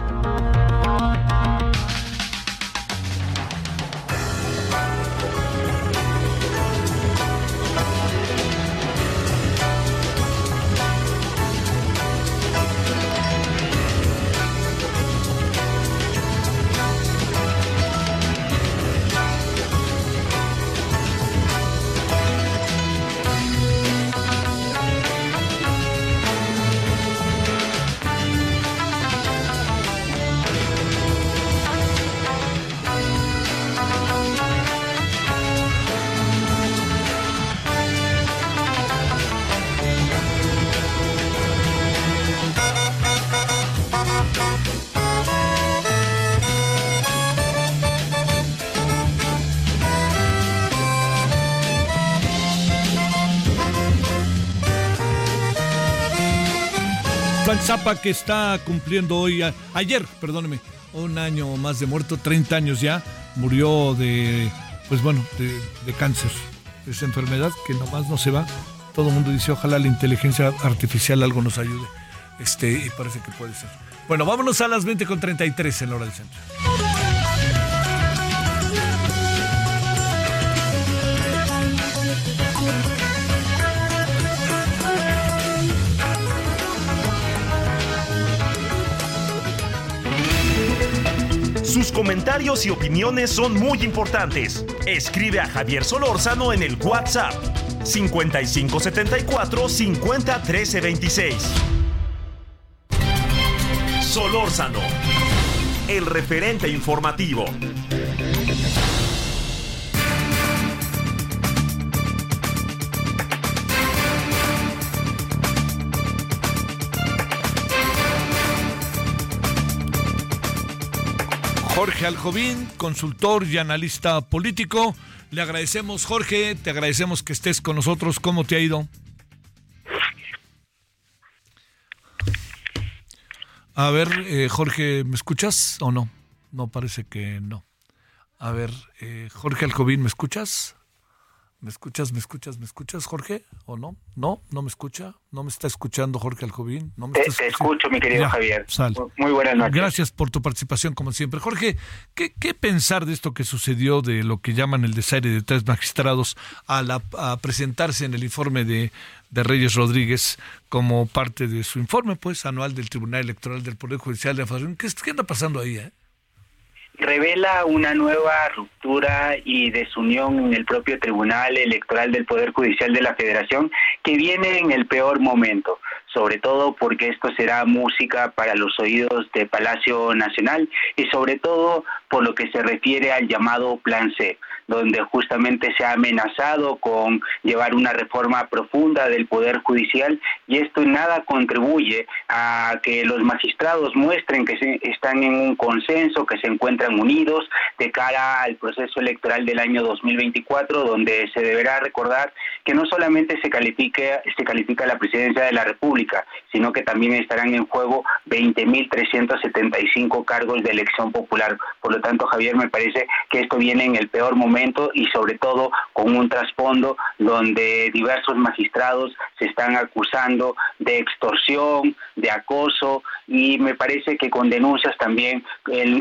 Frank Zappa que está cumpliendo hoy, ayer, perdóneme, un año más de muerto, 30 años ya, murió de, pues bueno, de, cáncer, esa enfermedad que nomás no se va. Todo el mundo dice, ojalá la inteligencia artificial algo nos ayude. Este, y parece que puede ser. Bueno, vámonos a las 20 con 33 en la hora del centro. Sus comentarios y opiniones son muy importantes. Escribe a Javier Solórzano en el WhatsApp 5574 50 Solórzano, el referente informativo. Jorge Aljovín, consultor y analista político. Le agradecemos, Jorge, te agradecemos que estés con nosotros. ¿Cómo te ha ido? A ver, eh, Jorge, ¿me escuchas o no? No, parece que no. A ver, eh, Jorge Aljovín, ¿me escuchas? ¿Me escuchas, me escuchas, me escuchas, Jorge? ¿O no? ¿No? ¿No me escucha? ¿No me está escuchando Jorge Aljovín? ¿No me te, escucho, mi querido Javier. Muy buenas noches. Gracias por tu participación, como siempre. Jorge, ¿qué, ¿qué, pensar de esto que sucedió, de lo que llaman el desaire de tres magistrados, a, la, a presentarse en el informe de, de Reyes Rodríguez como parte de su informe, pues, anual del Tribunal Electoral del Poder Judicial de la Federación? ¿Qué, ¿Qué anda pasando ahí, eh? Revela una nueva ruptura y desunión en el propio Tribunal Electoral del Poder Judicial de la Federación que viene en el peor momento, sobre todo porque esto será música para los oídos de Palacio Nacional y sobre todo por lo que se refiere al llamado Plan C donde justamente se ha amenazado con llevar una reforma profunda del Poder Judicial y esto en nada contribuye a que los magistrados muestren que están en un consenso, que se encuentran unidos de cara al proceso electoral del año 2024, donde se deberá recordar que no solamente se califique, se califica la presidencia de la República, sino que también estarán en juego 20.375 cargos de elección popular. Por lo tanto, Javier, me parece que esto viene en el peor momento y sobre todo con un trasfondo donde diversos magistrados se están acusando de extorsión, de acoso y me parece que con denuncias también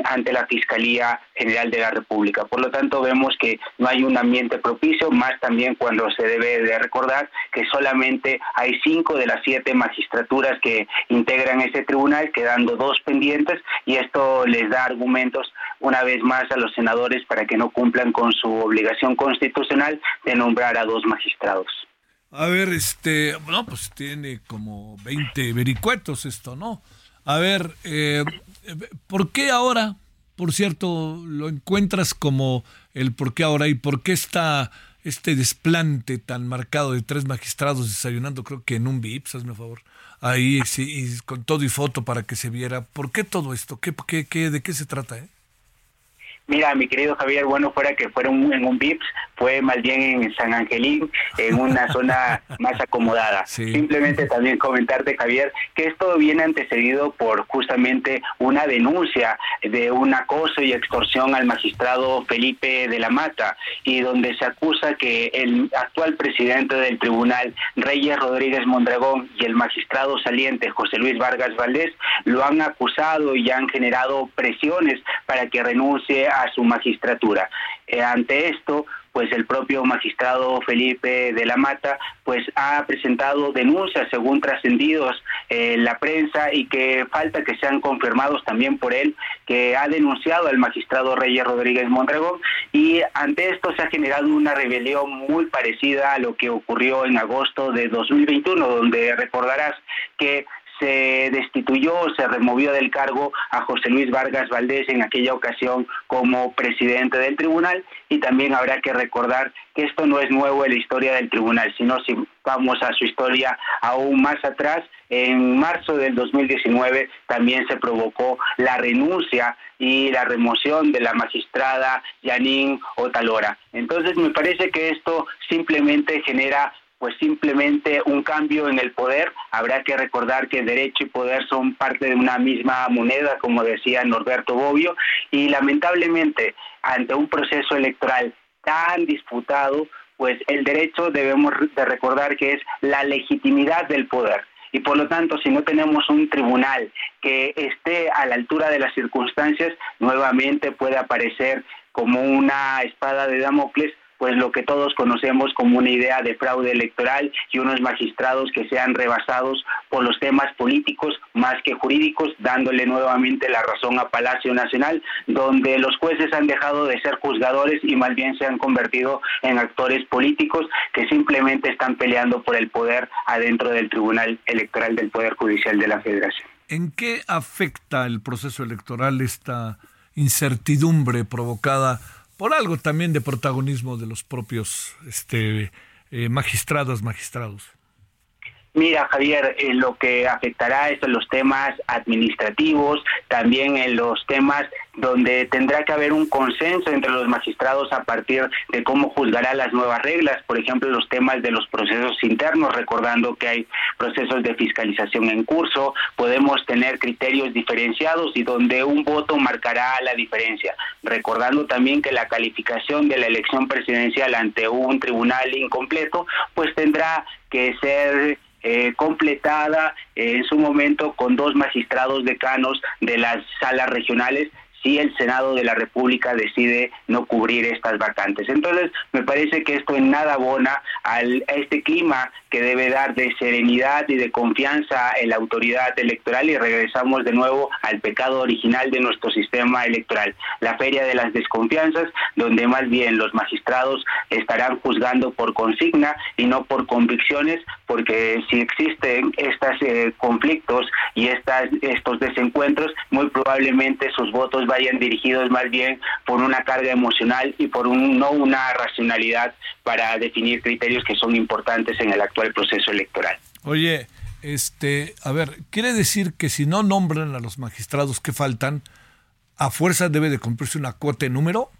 ante la Fiscalía General de la República. Por lo tanto, vemos que no hay un ambiente propicio, más también cuando se debe de recordar que solamente hay cinco de las siete magistraturas que integran ese tribunal, quedando dos pendientes y esto les da argumentos una vez más a los senadores para que no cumplan con su obligación constitucional de nombrar a dos magistrados. A ver, este, no, pues tiene como 20 vericuetos esto, ¿no? A ver, eh, ¿por qué ahora, por cierto, lo encuentras como el por qué ahora y por qué está este desplante tan marcado de tres magistrados desayunando, creo que en un VIP, hazme favor, ahí y con todo y foto para que se viera? ¿Por qué todo esto? ¿Qué, qué, qué, ¿De qué se trata? Eh? Mira, mi querido Javier, bueno, fuera que fuera en un VIPS, fue más bien en San Angelín, en una [laughs] zona más acomodada. Simplemente también comentarte, Javier, que esto viene antecedido por justamente una denuncia de un acoso y extorsión al magistrado Felipe de la Mata, y donde se acusa que el actual presidente del tribunal, Reyes Rodríguez Mondragón, y el magistrado saliente José Luis Vargas Valdés, lo han acusado y han generado presiones para que renuncie a a su magistratura. Eh, ante esto, pues el propio magistrado Felipe de la Mata pues ha presentado denuncias según trascendidos en la prensa y que falta que sean confirmados también por él que ha denunciado al magistrado Reyes Rodríguez Mondragón. Y ante esto se ha generado una rebelión muy parecida a lo que ocurrió en agosto de 2021 donde recordarás que se destituyó, se removió del cargo a José Luis Vargas Valdés en aquella ocasión como presidente del tribunal y también habrá que recordar que esto no es nuevo en la historia del tribunal, sino si vamos a su historia aún más atrás, en marzo del 2019 también se provocó la renuncia y la remoción de la magistrada Janine Otalora. Entonces me parece que esto simplemente genera pues simplemente un cambio en el poder. Habrá que recordar que derecho y poder son parte de una misma moneda, como decía Norberto Bobbio, y lamentablemente ante un proceso electoral tan disputado, pues el derecho debemos de recordar que es la legitimidad del poder. Y por lo tanto, si no tenemos un tribunal que esté a la altura de las circunstancias, nuevamente puede aparecer como una espada de Damocles pues lo que todos conocemos como una idea de fraude electoral y unos magistrados que sean rebasados por los temas políticos más que jurídicos, dándole nuevamente la razón a Palacio Nacional, donde los jueces han dejado de ser juzgadores y más bien se han convertido en actores políticos que simplemente están peleando por el poder adentro del Tribunal Electoral del Poder Judicial de la Federación. ¿En qué afecta el proceso electoral esta incertidumbre provocada por algo también de protagonismo de los propios este, eh, magistrados, magistrados. Mira, Javier, en lo que afectará es en los temas administrativos, también en los temas donde tendrá que haber un consenso entre los magistrados a partir de cómo juzgará las nuevas reglas, por ejemplo, los temas de los procesos internos, recordando que hay procesos de fiscalización en curso, podemos tener criterios diferenciados y donde un voto marcará la diferencia, recordando también que la calificación de la elección presidencial ante un tribunal incompleto, pues tendrá que ser eh, completada en su momento con dos magistrados decanos de las salas regionales si el Senado de la República decide no cubrir estas vacantes. Entonces, me parece que esto en nada abona al, a este clima que debe dar de serenidad y de confianza en la autoridad electoral y regresamos de nuevo al pecado original de nuestro sistema electoral, la feria de las desconfianzas, donde más bien los magistrados estarán juzgando por consigna y no por convicciones, porque si existen estos eh, conflictos y estas, estos desencuentros, muy probablemente sus votos vayan dirigidos más bien por una carga emocional y por un, no una racionalidad para definir criterios que son importantes en el actual proceso electoral. Oye, este, a ver, quiere decir que si no nombran a los magistrados que faltan, a fuerza debe de cumplirse una cuota de número?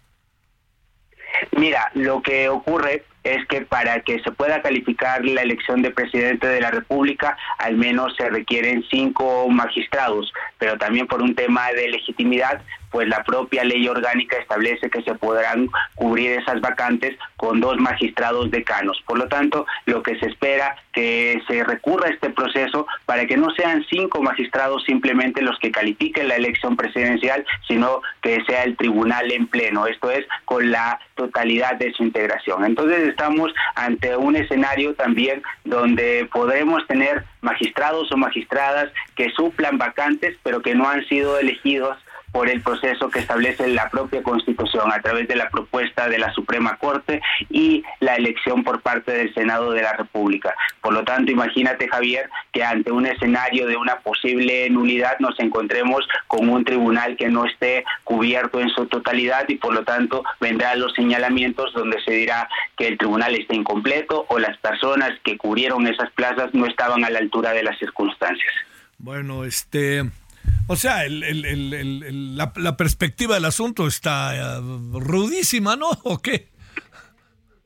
Mira, lo que ocurre es que para que se pueda calificar la elección de presidente de la República, al menos se requieren cinco magistrados, pero también por un tema de legitimidad, pues la propia ley orgánica establece que se podrán cubrir esas vacantes con dos magistrados decanos. Por lo tanto, lo que se espera que se recurra a este proceso para que no sean cinco magistrados simplemente los que califiquen la elección presidencial, sino que sea el tribunal en pleno, esto es, con la totalidad de su integración. Entonces estamos ante un escenario también donde podremos tener magistrados o magistradas que suplan vacantes, pero que no han sido elegidos por el proceso que establece la propia Constitución a través de la propuesta de la Suprema Corte y la elección por parte del Senado de la República. Por lo tanto, imagínate, Javier, que ante un escenario de una posible nulidad nos encontremos con un tribunal que no esté cubierto en su totalidad y por lo tanto vendrán los señalamientos donde se dirá que el tribunal está incompleto o las personas que cubrieron esas plazas no estaban a la altura de las circunstancias. Bueno, este o sea, la, perspectiva del asunto está eh, rudísima, ¿no? ¿O qué?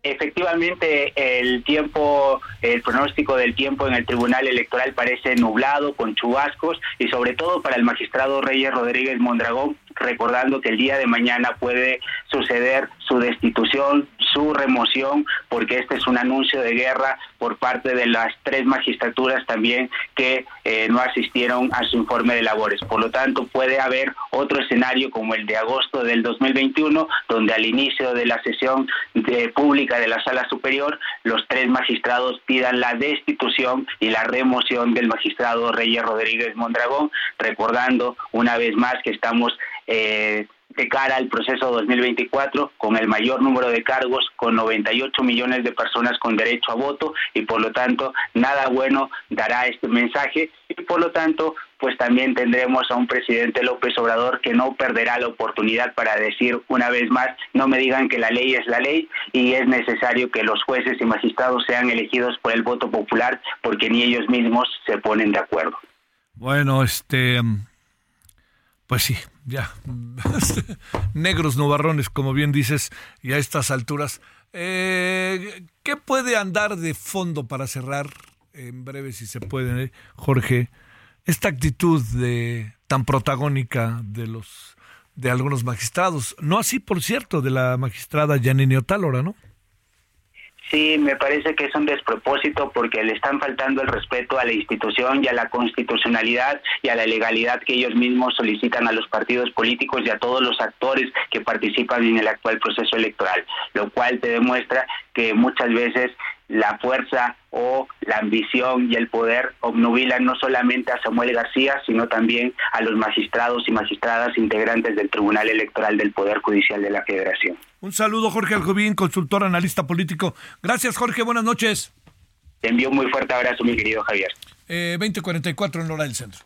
Efectivamente, el tiempo, el pronóstico del tiempo en el Tribunal Electoral parece nublado, con chubascos, y sobre todo para el magistrado Reyes Rodríguez Mondragón, recordando que el día de mañana puede suceder su destitución, su remoción, porque este es un anuncio de guerra por parte de las tres magistraturas también que eh, no asistieron a su informe de labores. Por lo tanto, puede haber otro escenario como el de agosto del 2021, donde al inicio de la sesión de, pública de la Sala Superior, los tres magistrados pidan la destitución y la remoción del magistrado Reyes Rodríguez Mondragón, recordando una vez más que estamos eh, de cara al proceso 2024 con el mayor número de cargos, con 98 millones de personas con derecho a voto y por lo tanto nada bueno dará este mensaje y por lo tanto pues también tendremos a un presidente López Obrador que no perderá la oportunidad para decir una vez más, no me digan que la ley es la ley y es necesario que los jueces y magistrados sean elegidos por el voto popular porque ni ellos mismos se ponen de acuerdo. Bueno, este pues sí, ya. [laughs] Negros nubarrones, como bien dices, y a estas alturas Eh, ¿Qué puede andar de fondo para cerrar, en breve si se puede, Jorge, esta actitud de tan protagónica de los de algunos magistrados? No así, por cierto, de la magistrada Janine Otálora, ¿no? Sí, me parece que es un despropósito porque le están faltando el respeto a la institución y a la constitucionalidad y a la legalidad que ellos mismos solicitan a los partidos políticos y a todos los actores que participan en el actual proceso electoral, lo cual te demuestra que muchas veces la fuerza o la ambición y el poder obnubilan no solamente a Samuel García, sino también a los magistrados y magistradas integrantes del Tribunal Electoral del Poder Judicial de la Federación. Un saludo, Jorge Aljovín, consultor, analista político. Gracias, Jorge. Buenas noches. Te envío un muy fuerte abrazo, mi querido Javier. Eh, 2044 en hora del centro.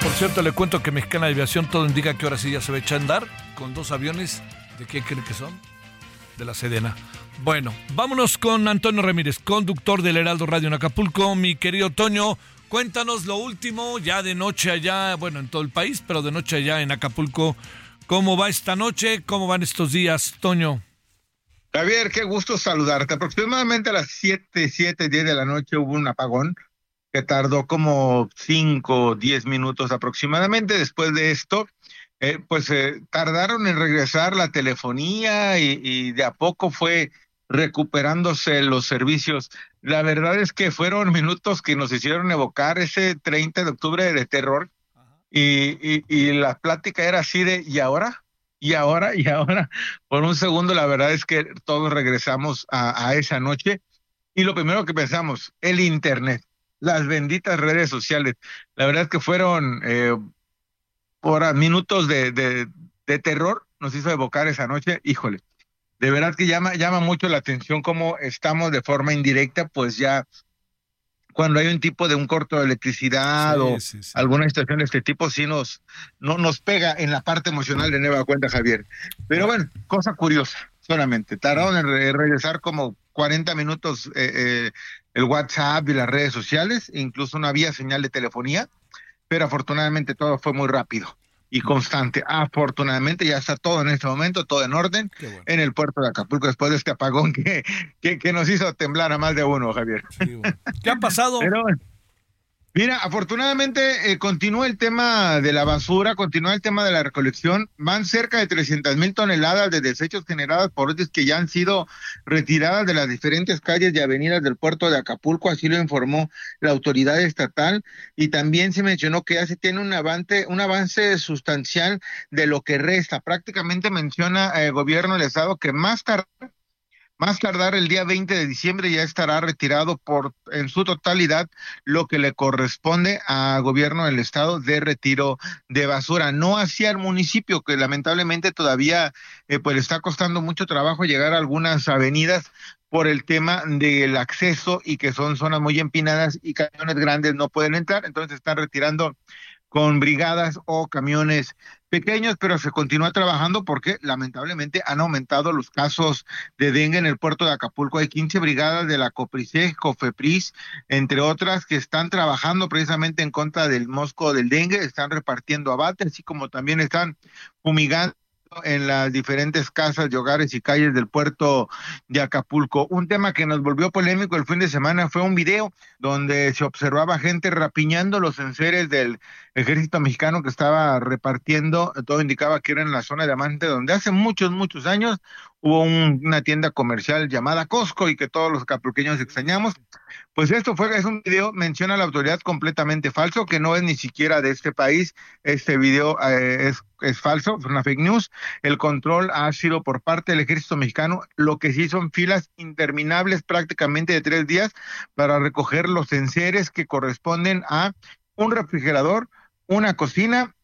Por cierto, le cuento que Mexicana de Aviación todo indica que ahora sí ya se va a echar a andar con dos aviones. ¿De qué creen que son? De la Sedena. Bueno, vámonos con Antonio Ramírez, conductor del Heraldo Radio en Acapulco. Mi querido Toño, cuéntanos lo último, ya de noche allá, bueno, en todo el país, pero de noche allá en Acapulco. ¿Cómo va esta noche? ¿Cómo van estos días, Toño? Javier, qué gusto saludarte. Aproximadamente a las 7, 7, 10 de la noche hubo un apagón que tardó como 5, 10 minutos aproximadamente. Después de esto, eh, pues eh, tardaron en regresar la telefonía y, de a poco fue recuperándose los servicios. La verdad es que fueron [laughs] minutos que nos hicieron evocar ese 30 de octubre de terror y, y, la plática era así de, ¿y ahora? ¿Y ahora? ¿Y ahora? [laughs] Por un segundo, la verdad es que todos regresamos a, a esa noche y lo primero que pensamos, el Internet, las benditas redes sociales. La verdad es que fueron eh, por minutos de, de, de terror, nos hizo evocar esa noche, híjole de verdad que llama, llama mucho la atención cómo estamos de forma indirecta, pues ya cuando hay un tipo de un corto de electricidad o alguna situación de este tipo, sí nos, no, nos pega en la parte emocional de nueva cuenta, Javier. Pero bueno, cosa curiosa, solamente. Tardaron en regresar como 40 minutos eh, eh, el WhatsApp y las redes sociales, incluso no había señal de telefonía, pero afortunadamente todo fue muy rápido y constante. Afortunadamente ya está todo en este momento, todo en orden en el puerto de Acapulco después de este apagón que, que, nos hizo temblar a más de uno, Javier. ¿Qué ha pasado? Mira, afortunadamente eh, continúa el tema de la basura, continúa el tema de la recolección. Van cerca de 300 mil toneladas de desechos generadas por otros que ya han sido retiradas de las diferentes calles y avenidas del puerto de Acapulco, así lo informó la autoridad estatal. Y también se mencionó que ya se tiene un avance, un avance sustancial de lo que resta. Prácticamente menciona el gobierno del estado que más tarde más tardar el día 20 de diciembre ya estará retirado por en su totalidad lo que le corresponde a gobierno del estado de retiro de basura, no hacia el municipio que lamentablemente todavía eh, pues está costando mucho trabajo llegar a algunas avenidas por el tema del acceso y que son zonas muy empinadas y camiones grandes no pueden entrar, entonces están retirando con brigadas o camiones pequeños, pero se continúa trabajando porque lamentablemente han aumentado los casos de dengue en el puerto de Acapulco. Hay 15 brigadas de la COPRISEG, COFEPRIS, entre otras, que están trabajando precisamente en contra del mosco del dengue, están repartiendo abate, así como también están fumigando en las diferentes casas y hogares y calles del puerto de Acapulco. Un tema que nos volvió polémico el fin de semana fue un video donde se observaba gente rapiñando los enseres del ejército mexicano que estaba repartiendo, todo indicaba que era en la zona de Amante, donde hace muchos, muchos años hubo una tienda comercial llamada Costco y que todos los acapulqueños extrañamos. Pues esto fue, es un video, menciona la autoridad completamente falso, que no es ni siquiera de este país. Este video eh, es, es falso, es una fake news. El control ha sido por parte del ejército mexicano, lo que sí son filas interminables prácticamente de tres días para recoger los enseres que corresponden a un refrigerador, una cocina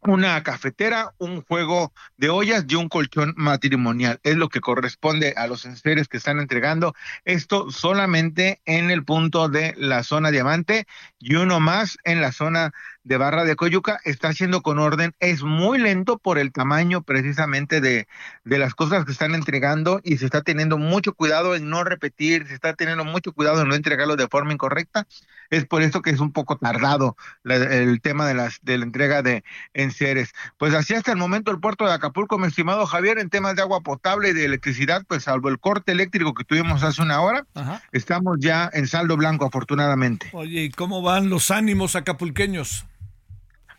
una cafetera, un juego de ollas y un colchón matrimonial. Es lo que corresponde a los enseres que están entregando. Esto solamente en el punto de la zona diamante y uno más en la zona de Barra de Coyuca está haciendo con orden. Es muy lento por el tamaño precisamente de, de las cosas que están entregando y se está teniendo mucho cuidado en no repetir, se está teniendo mucho cuidado en no entregarlo de forma incorrecta. Es por eso que es un poco tardado el tema de, las, de la entrega de enseres. Pues así hasta el momento el puerto de Acapulco, mi estimado Javier, en temas de agua potable y de electricidad, pues salvo el corte eléctrico que tuvimos hace una hora, estamos ya en saldo blanco afortunadamente. Oye, ¿y cómo van los ánimos acapulqueños?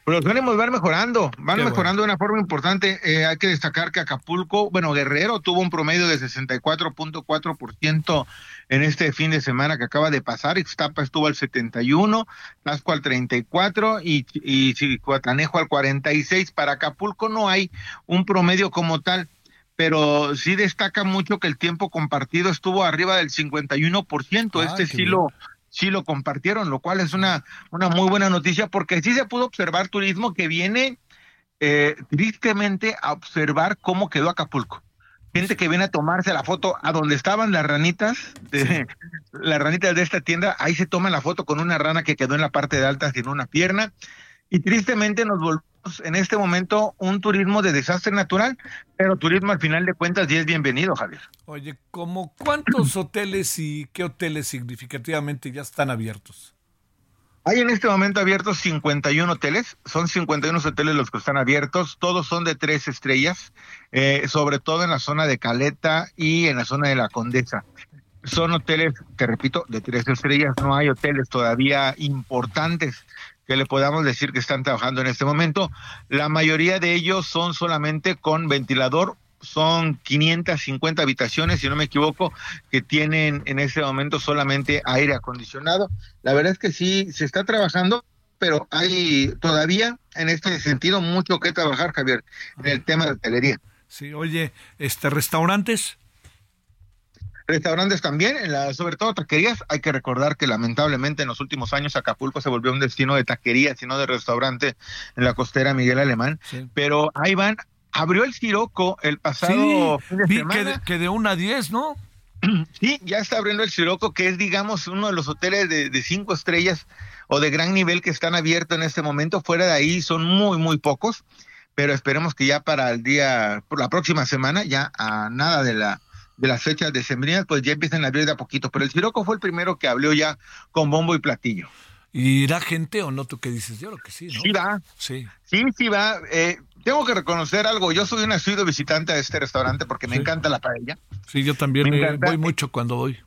Pues los ánimos van mejorando, van mejorando de una forma importante. Eh, hay que destacar que Acapulco, bueno, Guerrero tuvo un promedio de 64.4% en este fin de semana que acaba de pasar. Ixtapa estuvo al 71, Tasco al 34 y, y Cihuatanejo al 46. Para Acapulco no hay un promedio como tal pero sí destaca mucho que el tiempo compartido estuvo arriba del 51%. Ah, este sí lo, sí lo compartieron, lo cual es una, una muy buena noticia porque sí se pudo observar turismo que viene eh, tristemente a observar cómo quedó Acapulco. Gente que viene a tomarse la foto a donde estaban las ranitas, de, [laughs] las ranitas de esta tienda, ahí se toman la foto con una rana que quedó en la parte de alta sin una pierna. Y tristemente nos volvemos en este momento un turismo de desastre natural, pero turismo al final de cuentas y es bienvenido, Javier. Oye, ¿cómo cuántos [clears throat] hoteles y qué hoteles significativamente ya están abiertos? Hay en este momento abiertos 51 hoteles, son 51 hoteles los que están abiertos, todos son de tres estrellas, eh, sobre todo en la zona de Caleta y en la zona de la Condesa. Son hoteles, te repito, de tres estrellas, no hay hoteles todavía importantes que le podamos decir que están trabajando en este momento. La mayoría de ellos son solamente con ventilador, son 550 habitaciones, si no me equivoco, que tienen en este momento solamente aire acondicionado. La verdad es que sí, se está trabajando, pero hay todavía en este sentido mucho que trabajar, Javier, en el tema de hotelería. Sí, oye, este restaurantes Restaurantes también, en la, sobre todo taquerías. Hay que recordar que lamentablemente en los últimos años Acapulco se volvió un destino de taquería, sino de restaurante en la costera Miguel Alemán. Pero ahí van, abrió el Siroco el pasado fin de vi semana. Que, de, una a diez, ¿no? [clears throat] Sí, ya está abriendo el Siroco, que es, digamos, uno de los hoteles de, de cinco estrellas o de gran nivel que están abiertos en este momento. Fuera de ahí son muy, muy pocos, pero esperemos que ya para el día, por la próxima semana, ya a nada de la de las fechas de sembrinas, pues ya empiezan a abrir de a poquito. Pero el Siroco fue el primero que abrió ya con bombo y platillo. ¿Y irá gente o no? ¿Tú qué dices? Yo creo que sí, ¿no? Sí va. Sí. Sí, sí va. Eh, tengo que reconocer algo. Yo soy un asiduo visitante de este restaurante porque me encanta la paella. Sí, yo también eh, voy mucho cuando voy.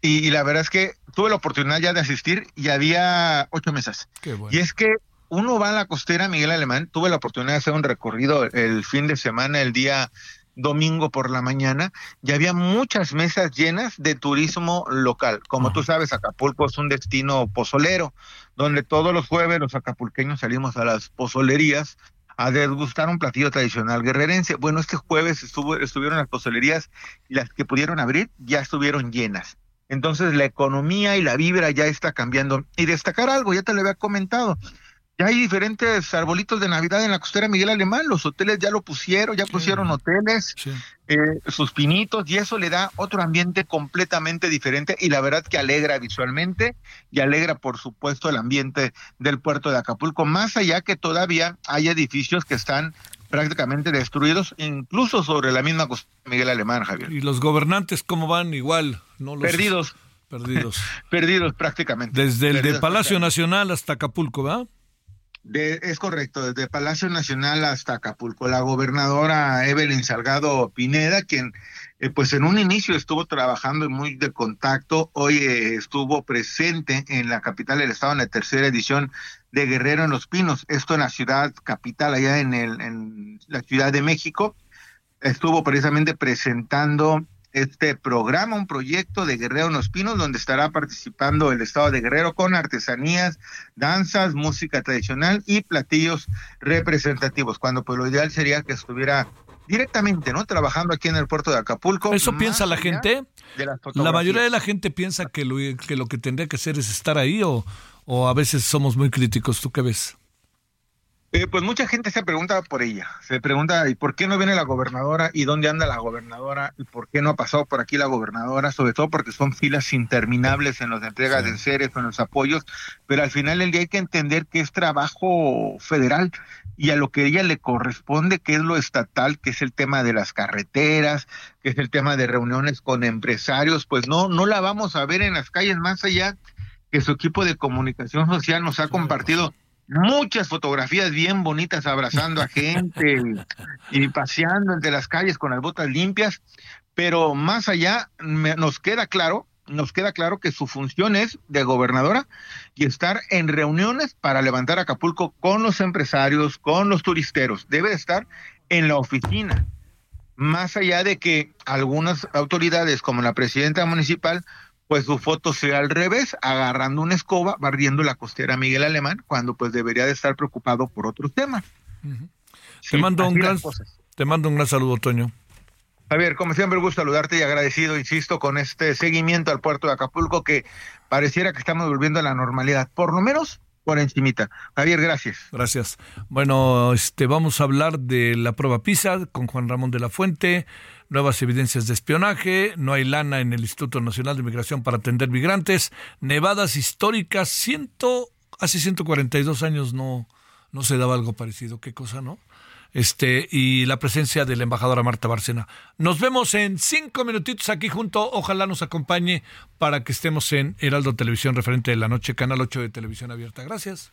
Y, la verdad es que tuve la oportunidad ya de asistir y había ocho mesas. Qué bueno. Y es que uno va a la costera Miguel Alemán. Tuve la oportunidad de hacer un recorrido el fin de semana, el día domingo por la mañana y había muchas mesas llenas de turismo local. Como tú sabes, Acapulco es un destino pozolero, donde todos los jueves los acapulqueños salimos a las pozolerías a degustar un platillo tradicional guerrerense. Bueno, este jueves estuvo, estuvieron las pozolerías y las que pudieron abrir ya estuvieron llenas. Entonces la economía y la vibra ya está cambiando. Y destacar algo, ya te lo había comentado, ya hay diferentes arbolitos de Navidad en la costera Miguel Alemán, los hoteles ya lo pusieron, ya pusieron hoteles, eh, sus pinitos, y eso le da otro ambiente completamente diferente y la verdad que alegra visualmente y alegra por supuesto el ambiente del puerto de Acapulco, más allá que todavía hay edificios que están prácticamente destruidos, incluso sobre la misma costera Miguel Alemán, Javier. ¿Y los gobernantes cómo van igual? no Perdidos. Perdidos. [laughs] Perdidos prácticamente. Desde el Palacio Nacional hasta Acapulco, ¿verdad? Es correcto, desde Palacio Nacional hasta Acapulco. La gobernadora Evelyn Salgado Pineda, quien eh, pues en un inicio estuvo trabajando muy de contacto, hoy eh, estuvo presente en la capital del estado en la tercera edición de Guerrero en los Pinos, esto en la ciudad capital, allá en, el, en la Ciudad de México. Estuvo precisamente presentando este programa, un proyecto de Guerrero en los Pinos, donde estará participando el Estado de Guerrero con artesanías, danzas, música tradicional y platillos representativos, cuando pues lo ideal sería que estuviera directamente, ¿no? Trabajando aquí en el puerto de Acapulco. ¿Eso piensa la gente? La mayoría de la gente piensa que lo, que lo que tendría que hacer es estar ahí o, o a veces somos muy críticos. ¿Tú qué ves? Eh, pues mucha gente se pregunta por ella, se pregunta ¿y por qué no viene la gobernadora? ¿Y dónde anda la gobernadora? ¿Y por qué no ha pasado por aquí la gobernadora? Sobre todo porque son filas interminables en las entregas de seres, en los apoyos, pero al final del día hay que entender que es trabajo federal y a lo que ella le corresponde, que es lo estatal, que es el tema de las carreteras, que es el tema de reuniones con empresarios, pues no, no la vamos a ver en las calles más allá que su equipo de comunicación social nos ha compartido muchas fotografías bien bonitas abrazando a gente [laughs] y, paseando entre las calles con las botas limpias, pero más allá nos queda claro, nos queda claro que su función es de gobernadora y estar en reuniones para levantar Acapulco con los empresarios, con los turisteros. Debe estar en la oficina. Más allá de que algunas autoridades como la presidenta municipal pues su foto sea al revés, agarrando una escoba, barriendo la costera Miguel Alemán, cuando pues debería de estar preocupado por otros temas. te, mando un gran, te mando un gran saludo, Toño. Javier, como siempre, gusto saludarte y agradecido, insisto, con este seguimiento al puerto de Acapulco que pareciera que estamos volviendo a la normalidad, por lo menos por encimita. Javier, gracias. Gracias. Bueno, este, vamos a hablar de la prueba PISA con Juan Ramón de la Fuente nuevas evidencias de espionaje, no hay lana en el Instituto Nacional de Migración para atender migrantes, nevadas históricas, ciento, hace 142 años no, no se daba algo parecido, qué cosa, ¿no? Este, y la presencia de la embajadora Marta Bárcena. Nos vemos en cinco minutitos aquí junto. Ojalá nos acompañe para que estemos en Heraldo Televisión, referente de la noche, Canal 8 de Televisión Abierta. Gracias.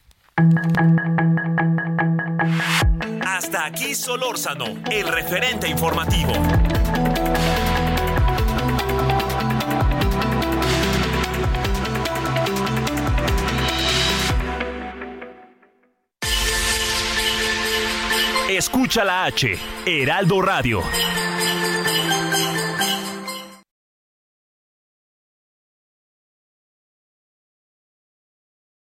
Hasta aquí Solórzano, el referente informativo. Escucha la H, Heraldo Radio.